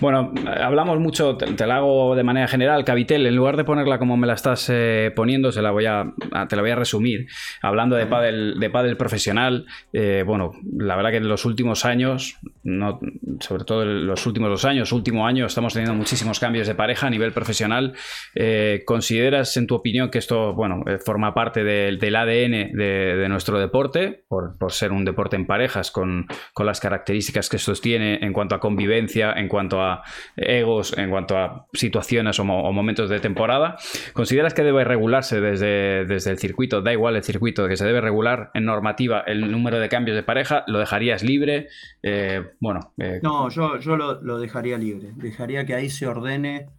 Bueno, hablamos mucho, te, la hago de manera general. Cavitel, en lugar de ponerla como me la estás eh, poniendo, se la voy a, te la voy a resumir. Hablando de pádel, de pádel profesional, eh, bueno, la verdad que en los últimos años, no, sobre todo en los últimos dos años, último año, estamos teniendo muchísimos cambios de pareja a nivel profesional. Eh, ¿Consideras, en tu opinión, que esto, bueno, forma parte del ADN de, nuestro deporte, por, por ser un deporte en parejas con con las características que sostiene en cuanto a convivencia, en cuanto a egos, en cuanto a situaciones o, momentos de temporada. ¿Consideras que debe regularse desde, desde el circuito? Da igual el circuito, que se debe regular en normativa el número de cambios de pareja. ¿Lo dejarías libre? Eh, bueno. Eh, no, yo, yo lo, dejaría libre. Dejaría que ahí se ordene,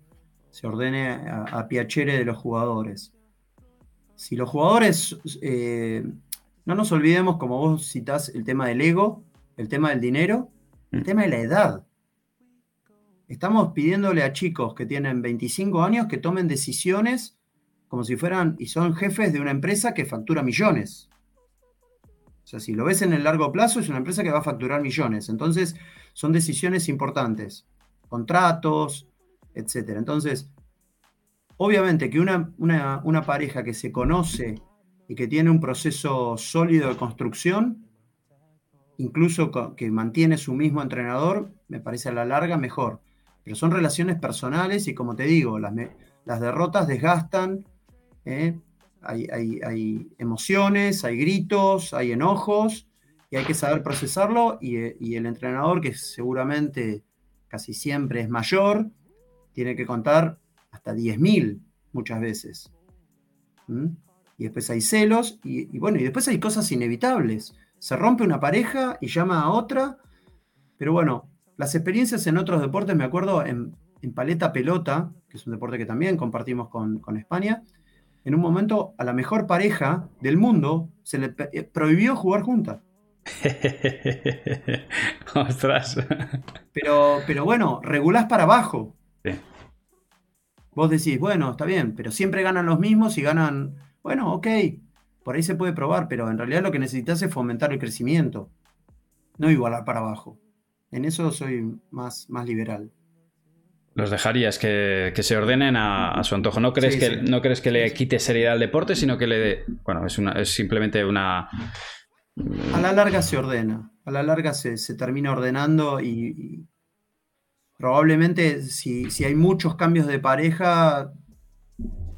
se ordene a, piacere de los jugadores. Si los jugadores, eh, no nos olvidemos, como vos citás, el tema del ego, el tema del dinero, el mm. tema de la edad. Estamos pidiéndole a chicos que tienen 25 años que tomen decisiones como si fueran y son jefes de una empresa que factura millones. O sea, si lo ves en el largo plazo, es una empresa que va a facturar millones. Entonces, son decisiones importantes. Contratos, etc. Entonces, obviamente que una, una pareja que se conoce y que tiene un proceso sólido de construcción, incluso que mantiene su mismo entrenador, me parece a la larga mejor. Pero son relaciones personales y como te digo, las, derrotas desgastan, ¿eh? hay, emociones, hay gritos, hay enojos y hay que saber procesarlo y, el entrenador, que seguramente casi siempre es mayor, tiene que contar hasta 10.000 muchas veces. Y después hay celos y bueno, y después hay cosas inevitables se rompe una pareja y llama a otra. Pero bueno, las experiencias en otros deportes, me acuerdo en, paleta pelota, que es un deporte que también compartimos con, España, en un momento a la mejor pareja del mundo se le eh, prohibió jugar juntas. Ostras. Pero, pero bueno, regulás para abajo. Vos decís, bueno, está bien, pero siempre ganan los mismos y ganan, bueno, ok, por ahí se puede probar, pero en realidad lo que necesitas es fomentar el crecimiento, no igualar para abajo. En eso soy más, más liberal. Los dejarías que, se ordenen a, su antojo. ¿No crees, que, ¿No crees que le quite seriedad al deporte, sino que le... Bueno, es, una, es simplemente una... A la larga se ordena, a la larga se, termina ordenando y, probablemente si, si, hay muchos cambios de pareja,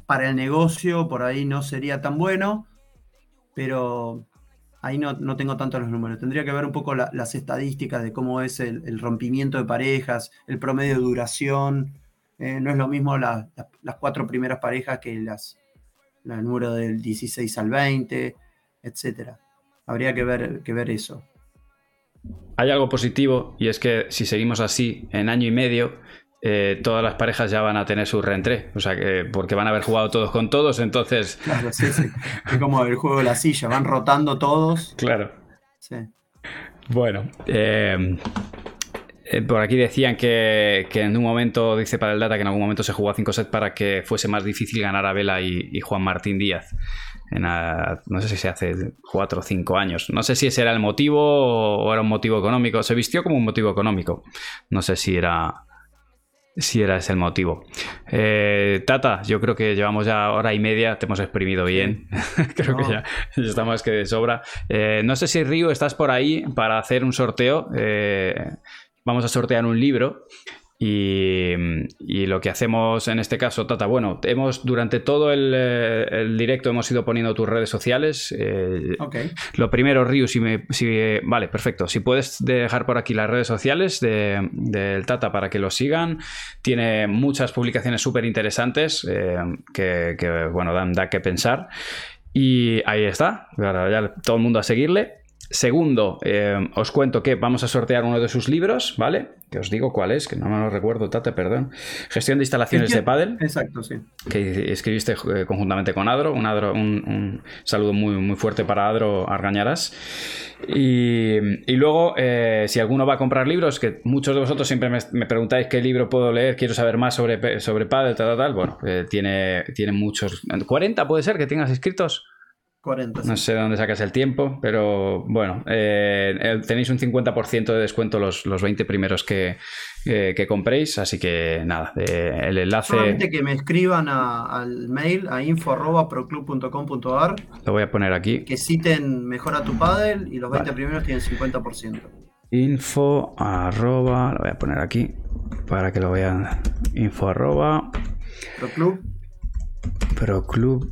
para el negocio por ahí no sería tan bueno, pero ahí no, tengo tanto los números. Tendría que ver un poco las estadísticas de cómo es el, rompimiento de parejas, el promedio de duración. Eh, no es lo mismo las cuatro primeras parejas que las el número del 16 al 20, etc. Habría que ver, que ver eso. Hay algo positivo y es que si seguimos así en año y medio, eh, todas las parejas ya van a tener su reentré. O sea que, porque van a haber jugado todos con todos, entonces. Claro, sí, sí. Es como el juego de la silla, van rotando todos. Claro. Sí. Bueno, eh, eh, por aquí decían que, en un momento, dice para el data, que en algún momento se jugó a 5 sets para que fuese más difícil ganar a Vela y, Juan Martín Díaz. no sé si se hace 4 o 5 años. No sé si ese era el motivo o era un motivo económico. Se vistió como un motivo económico. No sé si era, si era ese el motivo. Eh, Tata, yo creo que llevamos ya hora y media, te hemos exprimido bien. creo que ya, estamos que de sobra. Eh, no sé si Río estás por ahí para hacer un sorteo. Eh, vamos a sortear un libro y, lo que hacemos en este caso, Tata, bueno, hemos durante todo el, directo hemos ido poniendo tus redes sociales. Eh, lo primero, Ryu, si me. vale, perfecto. Si puedes dejar por aquí las redes sociales del Tata para que lo sigan. Tiene muchas publicaciones súper interesantes eh, que, bueno, dan da que pensar. Y ahí está. Ahora ya todo el mundo a seguirle. Segundo, eh, os cuento que vamos a sortear uno de sus libros, ¿vale? Que os digo cuál es, que no me lo recuerdo, Tate, perdón. Gestión de instalaciones de pádel. Exacto, sí. Que escribiste eh, conjuntamente con Adro. Un, Adro, un, saludo muy, muy fuerte para Adro Argañaras. Y, luego, eh, si alguno va a comprar libros, que muchos de vosotros siempre me, preguntáis qué libro puedo leer, quiero saber más sobre, sobre pádel, tal, tal, tal. Bueno, tiene, tiene muchos... ¿40 puede ser que tengas escritos? 40. No sé de dónde sacas el tiempo, pero bueno, eh, tenéis un 50% de descuento los, los 20 primeros que, que, compréis, así que nada, el enlace... Solamente que me escriban al mail a info.proclub.com.ar Lo voy a poner aquí. Que citen Mejora tu Paddle y los 20 primeros tienen 50%. Info arroba, lo voy a poner aquí para que lo vean. Info arroba... Proclub. Proclub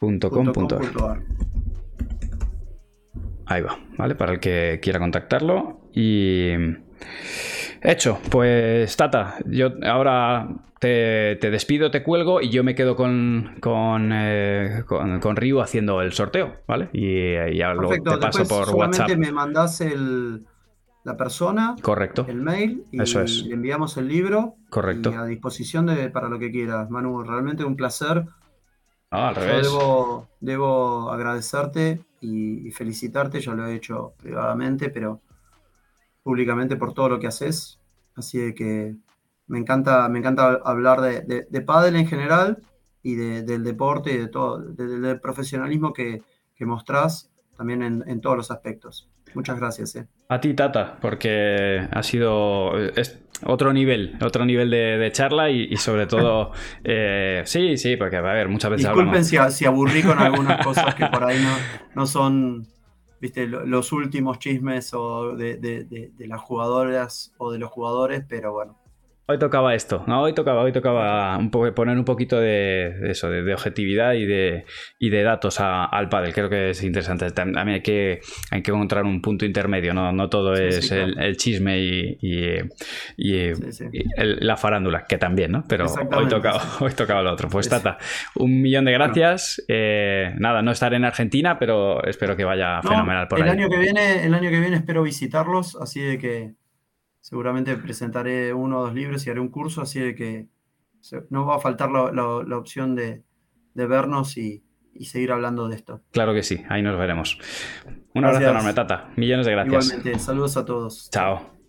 .com.ar. Ahí va, ¿vale? Para el que quiera contactarlo. Y. Hecho, pues Tata, yo ahora te, despido, te cuelgo y yo me quedo con, con, eh, con, Ryu haciendo el sorteo, ¿vale? Y, ya lo, te paso por WhatsApp. me mandas el, la persona, Correcto. el mail y Eso es. le enviamos el libro. Correcto. Y a disposición de, para lo que quieras. Manu, realmente un placer al revés. Debo, agradecerte y, felicitarte, yo lo he hecho privadamente, pero públicamente por todo lo que haces. Así que me encanta, me encanta hablar de, de, pádel en general y del deporte y de todo, del profesionalismo que, que mostrás también en, todos los aspectos. Muchas gracias. Eh. A ti, Tata, porque ha sido otro nivel, otro nivel de, charla y, sobre todo, eh, sí, sí, porque a ver, muchas veces Disculpen si, aburrí con algunas cosas que por ahí no, no son, viste, los últimos chismes o de, de las jugadoras o de los jugadores, pero bueno, Hoy tocaba esto, ¿no? Hoy tocaba, hoy tocaba un poner un poquito de, eso, de, objetividad y de, de datos al pádel. Creo que es interesante. También hay que, hay que encontrar un punto intermedio, no, no todo es el, chisme y, la farándula, que también, ¿no? Pero hoy tocaba, hoy tocaba lo otro. Pues Tata, un millón de gracias. Eh, nada, no estaré en Argentina, pero espero que vaya fenomenal por el ahí. Año que viene, el año que viene espero visitarlos, así de que seguramente presentaré uno o dos libros y haré un curso, así de que no va a faltar la, opción de, vernos y, seguir hablando de esto. Claro que sí, ahí nos veremos. Un abrazo enorme, Tata. Millones de gracias. Igualmente, saludos a todos. Chao.